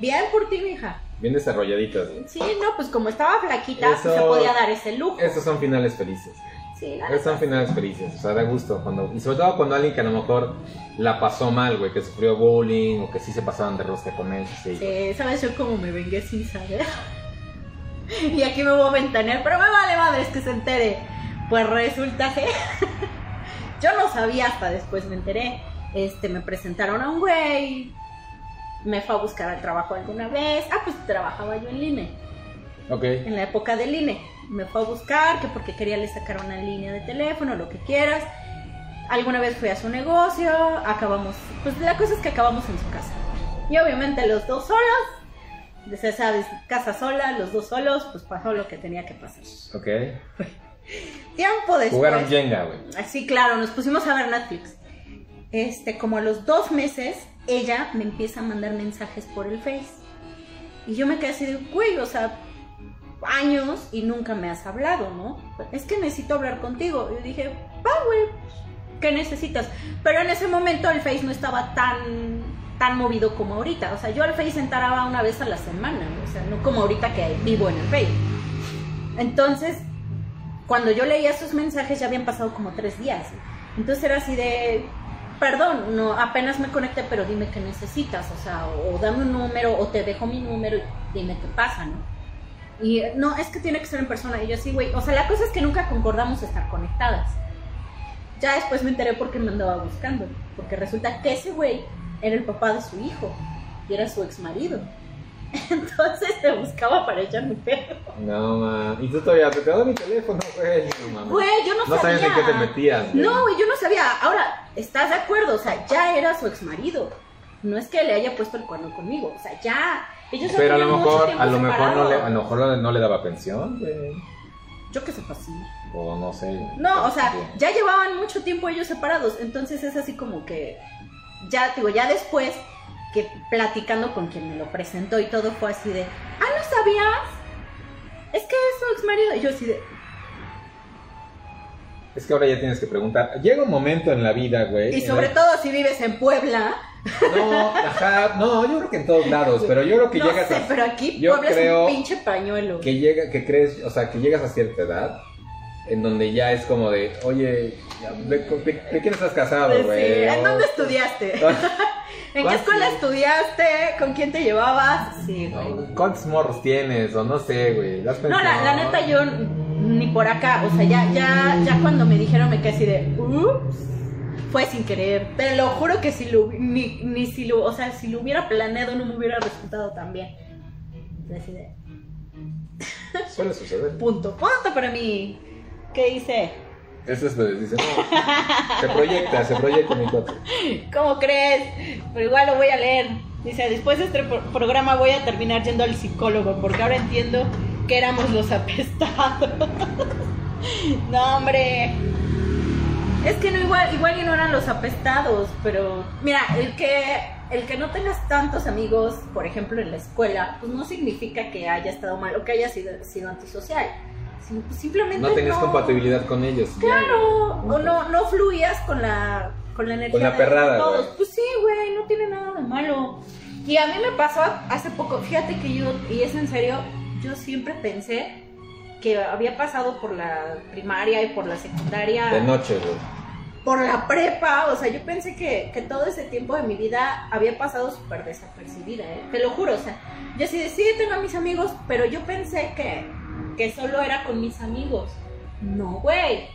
Bien por ti, mija. Bien desarrolladitas, güey. Sí, no, pues como estaba flaquita, pues Eso- se podía dar ese lujo. Estos son finales felices. Sí, la Estos son finales felices, o sea, da gusto. Cuando, y sobre todo cuando alguien que a lo mejor la pasó mal, güey, que sufrió bullying o que sí se pasaban de rosca con él. Sí. Sí, ¿sabes yo cómo me vengué sin saber? (laughs) y aquí me voy a ventanear, pero me vale madre, es que se entere. Pues resulta que (laughs) yo no sabía hasta después me enteré. Este, me presentaron a un güey, me fue a buscar al trabajo alguna vez. Ah, pues trabajaba yo en INE, Ok. en la época del INE. Me fue a buscar, que porque quería le sacar una línea de teléfono, lo que quieras. Alguna vez fui a su negocio, acabamos, pues la cosa es que acabamos en su casa. Y obviamente los dos solos, desde sabes, casa sola, los dos solos, pues pasó lo que tenía que pasar. Ok. (laughs) Tiempo después. Jugaron Jenga, güey. Así, claro, nos pusimos a ver Netflix. Este, como a los dos meses, ella me empieza a mandar mensajes por el Face. Y yo me quedé así de, güey, o sea, años y nunca me has hablado, ¿no? Es que necesito hablar contigo. Yo dije, va, güey, ¿qué necesitas? Pero en ese momento el Face no estaba tan, tan movido como ahorita. O sea, yo al Face entraba una vez a la semana, o sea, no como ahorita que vivo en el Face. Entonces, cuando yo leía sus mensajes ya habían pasado como tres días. Entonces era así de, perdón, no, apenas me conecté, pero dime qué necesitas, o sea, o, dame un número, o te dejo mi número y dime qué pasa, ¿no? Y no, es que tiene que ser en persona. Y yo así, güey, o sea, la cosa es que nunca concordamos estar conectadas. Ya después me enteré por qué me andaba buscando, porque resulta que ese güey era el papá de su hijo y era su ex marido. (laughs) Entonces te buscaba para echarme pedo. No, ma. Y tú todavía te quedó mi teléfono, güey. No. Güey, yo no, No sabía. sabías en qué te metías, güey. No, güey, yo no sabía. Ahora, ¿estás de acuerdo? O sea, ya era su ex marido. No es que le haya puesto el cuerno conmigo. O sea, ya. Ellos Pero a lo mejor, a lo mejor no le, a lo mejor no le daba pensión, güey. Yo que sepa así. O no sé. No, o sea, ya llevaban mucho tiempo ellos separados. Entonces es así como que. Ya, digo, ya después que platicando con quien me lo presentó y todo fue así de. Ah, ¿no sabías? Es que es su ex marido. Y yo así de. Es que ahora ya tienes que preguntar. Llega un momento en la vida, güey. Y sobre la- todo si vives en Puebla. No, ajá, no, yo creo que en todos lados, pero yo creo que no llegas sé, a pero aquí yo Puebla creo es un pinche pañuelo. que llega, que crees, o sea, que llegas a cierta edad en donde ya es como de, oye, ¿de, de- de quién estás casado, Pues Sí, güey? ¿En dónde estudiaste? (laughs) ¿En (laughs) qué ¿Cuál escuela estudiaste? ¿Con quién te llevabas? Sí, güey. ¿Cuántos morros tienes? O no sé, güey. ¿das No, la, la neta yo ni por acá, o sea, ya, ya, ya cuando me dijeron me quedé así de, ups, fue sin querer. Te lo juro que si lo, ni, ni si lo, o sea, si lo hubiera planeado no me hubiera resultado tan bien. Así de, Suele suceder. (laughs) punto, punto para mí. ¿Qué hice? Eso es lo que dice, no. Se proyecta, se proyecta mi cuate. (laughs) ¿Cómo crees? Pero igual lo voy a leer. Dice, después de este pro- programa voy a terminar yendo al psicólogo porque ahora entiendo que éramos los (laughs) apestados. (laughs) no, hombre. Es que no igual, igual y no eran los apestados, pero mira, el que el que no tengas tantos amigos, por ejemplo, en la escuela, pues no significa que haya estado mal o que haya sido, sido antisocial. Sim- Simplemente No tenías compatibilidad con ellos. Claro, o no, no fluías con la, con la energía Con la de perrada, todos. güey. Pues sí, güey, no tiene nada de malo. Y a mí me pasó hace poco, fíjate que yo, y es en serio, yo siempre pensé que había pasado por la primaria y por la secundaria, De noche, güey. por la prepa, o sea, yo pensé que, que todo ese tiempo de mi vida había pasado súper desapercibida, ¿eh? Te lo juro, o sea, yo sí, sí tengo a mis amigos, pero yo pensé que, que solo era con mis amigos. No, güey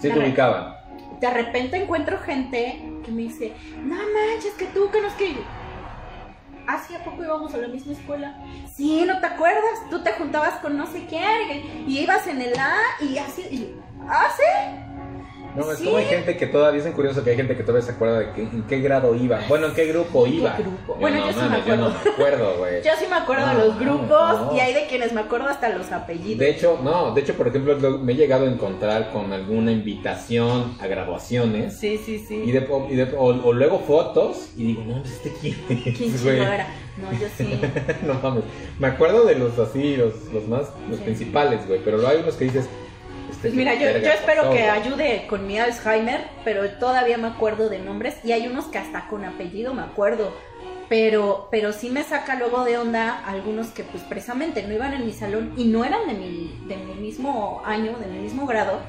Sí te ubicaban. de repente encuentro gente que me dice, no manches, que tú, que no es que yo. ¿Hace poco íbamos a la misma escuela? Sí, ¿no te acuerdas? Tú te juntabas con no sé quién y ibas en el A y así. Y, ¿Ah, sí? No, es Sí. como hay gente que todavía, dicen curioso que hay gente que todavía se acuerda de que- en qué grado iba. Bueno, en qué grupo ¿En qué iba. grupo? Bueno, yo sí me mames, Yo no acuerdo. me acuerdo, güey. (laughs) Yo sí me acuerdo No, de los grupos no. y hay de quienes me acuerdo hasta los apellidos. De hecho, no, de hecho, por ejemplo, lo- me he llegado a encontrar con alguna invitación a graduaciones. Sí, sí, sí. Y, de, y de- o, o luego fotos y digo, no, pues este quién es, ¿Quién güey?" era? No, yo sí. (laughs) no mames. Me acuerdo de los así, los, los más, los Sí. principales, güey. Pero hay unos que dices. Este, Pues mira, yo, espero que ayude con mi Alzheimer, pero todavía me acuerdo de nombres y hay unos que hasta con apellido me acuerdo. Pero, pero sí me saca luego de onda algunos que pues precisamente no iban en mi salón y no eran de mi, de mi mismo año, de mi mismo grado,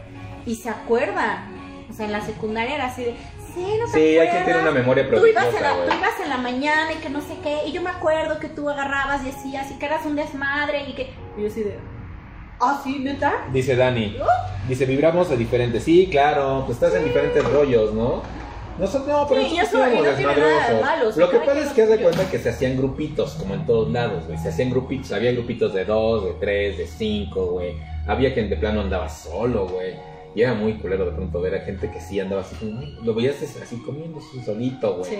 y se acuerdan. O sea, en la secundaria era así de, sí, no Sí, hay quien tiene una memoria Tú ibas, en prodigiosa, la, tú ibas en la mañana y que no sé qué, y yo me acuerdo que tú agarrabas y decías y que eras un desmadre y que... Y yo así de... Ah, sí, neta. Dice Dani. Dice, vibramos de diferente. Sí, claro, pues estás en diferentes rollos, ¿no? Nosotros no, pero Sí, y nosotros eso- y no desmadrosos. malo, Lo que pasa es que haz de cuenta que se hacían grupitos, como en todos lados, güey. Se hacían grupitos, había grupitos de dos, de tres, de cinco, güey. Había quien de plano andaba solo, güey. Y era muy culero de pronto ver a gente que sí andaba así, como, lo veías así comiendo solito, güey. Sí.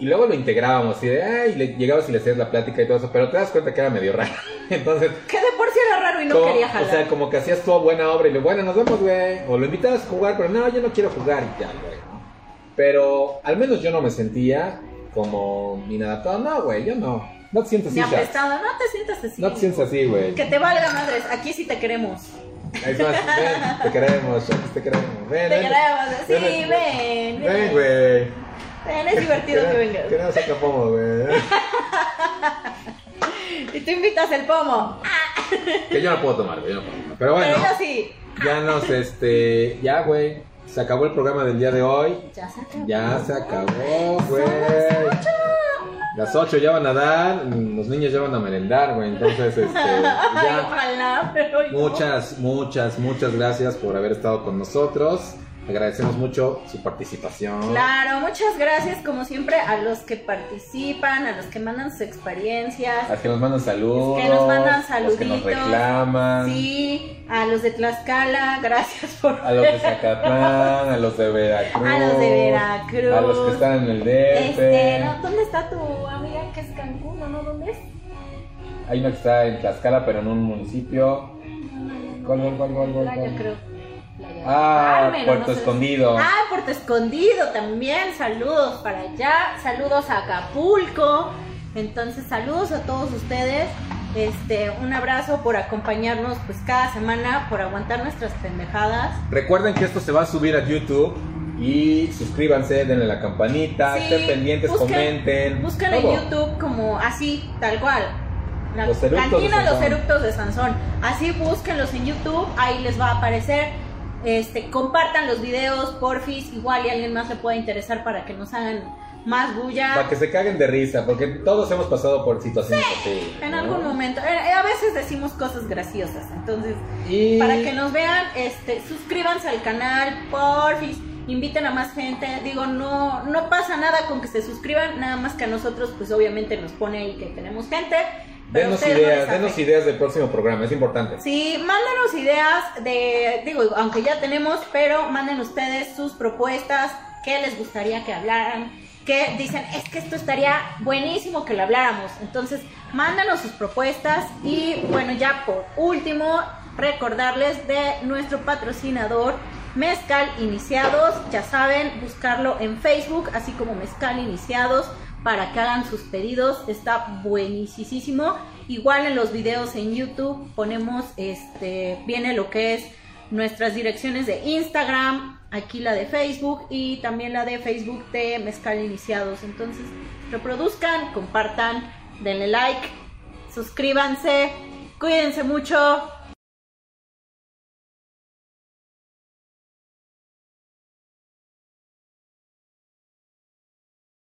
Y luego lo integrábamos, así de, ay, le llegabas y le hacías la plática y todo eso, pero te das cuenta que era medio raro. Entonces, Que de por sí era raro y no como- quería o jalar. sea, como que hacías toda buena obra y le, bueno, nos vemos, güey. O lo invitabas a jugar, pero no, yo no quiero jugar y ya, güey. ¿no? Pero al menos yo no me sentía como inadaptado. No, güey, yo no. No te sientes así, no te sientas así. No te sientes así, güey. Que te valga madres, aquí sí te queremos. Es más, ven, te (laughs) queremos, te queremos. Ven, Te ven. queremos, sí, Ven, ven. Ven, güey. Ven, es divertido que vengas. Que no saca pomo, güey. (laughs) Y tú invitas el pomo. Que yo no puedo tomar, güey, yo no puedo tomar. Pero bueno. Pero yo sí. Ya nos, este, ya, güey. Se acabó el programa del día de hoy. Ya se acabó. Ya se acabó, güey. Las 8 ya van a dar, los niños ya van a merendar, güey. Entonces, este, (laughs) ya. ojalá, pero yo- Muchas, muchas, muchas gracias por haber estado con nosotros. Agradecemos mucho su participación. Claro, muchas gracias como siempre a los que participan, a los que mandan sus experiencias. A los que nos mandan saludos. Que nos mandan a los que nos saluditos. reclaman. Sí, a los de Tlaxcala, (laughs) gracias por A los de Zacatlán, a los de Veracruz. A los de Veracruz. A los que están en el DF. Este, ¿no? ¿dónde está tu amiga que es Cancún no? ¿Dónde es? Hay uno que está en Tlaxcala, pero en un municipio. ¿Cuál, cuál, cuál, cuál, cuál? Playa, creo. Ah, Carmen, Puerto no sé. Escondido. Ah, Puerto Escondido también. Saludos para allá. Saludos a Acapulco. Entonces, saludos a todos ustedes. Este, un abrazo por acompañarnos pues cada semana, por aguantar nuestras pendejadas. Recuerden que esto se va a subir a YouTube. Y suscríbanse, denle la campanita, Sí, estén pendientes, busquen- comenten. Buscan en. YouTube como así, tal cual. La Los eructos cantina de Los. Eructos de Sansón. Así búsquenlos en YouTube, ahí les va a aparecer. Este, compartan los videos, porfis, igual y a alguien más le pueda interesar para que nos hagan más bulla. Para que se caguen de risa, porque todos hemos pasado por situaciones así. En ¿no? algún momento. Eh, A veces decimos cosas graciosas. Entonces, Y para que nos vean, este, suscríbanse al canal, porfis, inviten a más gente. Digo, no, no pasa nada con que se suscriban, nada más que a nosotros, pues obviamente nos pone ahí que tenemos gente. Denos ideas, denos ideas del próximo programa, es importante. Sí, mándenos ideas de, digo, aunque ya tenemos, pero manden ustedes sus propuestas, qué les gustaría que hablaran, que dicen, es que esto estaría buenísimo que lo habláramos. Entonces, mándanos sus propuestas y bueno, ya por último, recordarles de nuestro patrocinador. Mezcal Iniciados, ya saben, buscarlo en Facebook, así como Mezcal Iniciados, para que hagan sus pedidos. Está buenísimo. Igual en los videos en YouTube ponemos, este, viene lo que es nuestras direcciones de Instagram, aquí la de Facebook y también la de Facebook de Mezcal Iniciados. Entonces, reproduzcan, compartan, denle like, suscríbanse, cuídense mucho.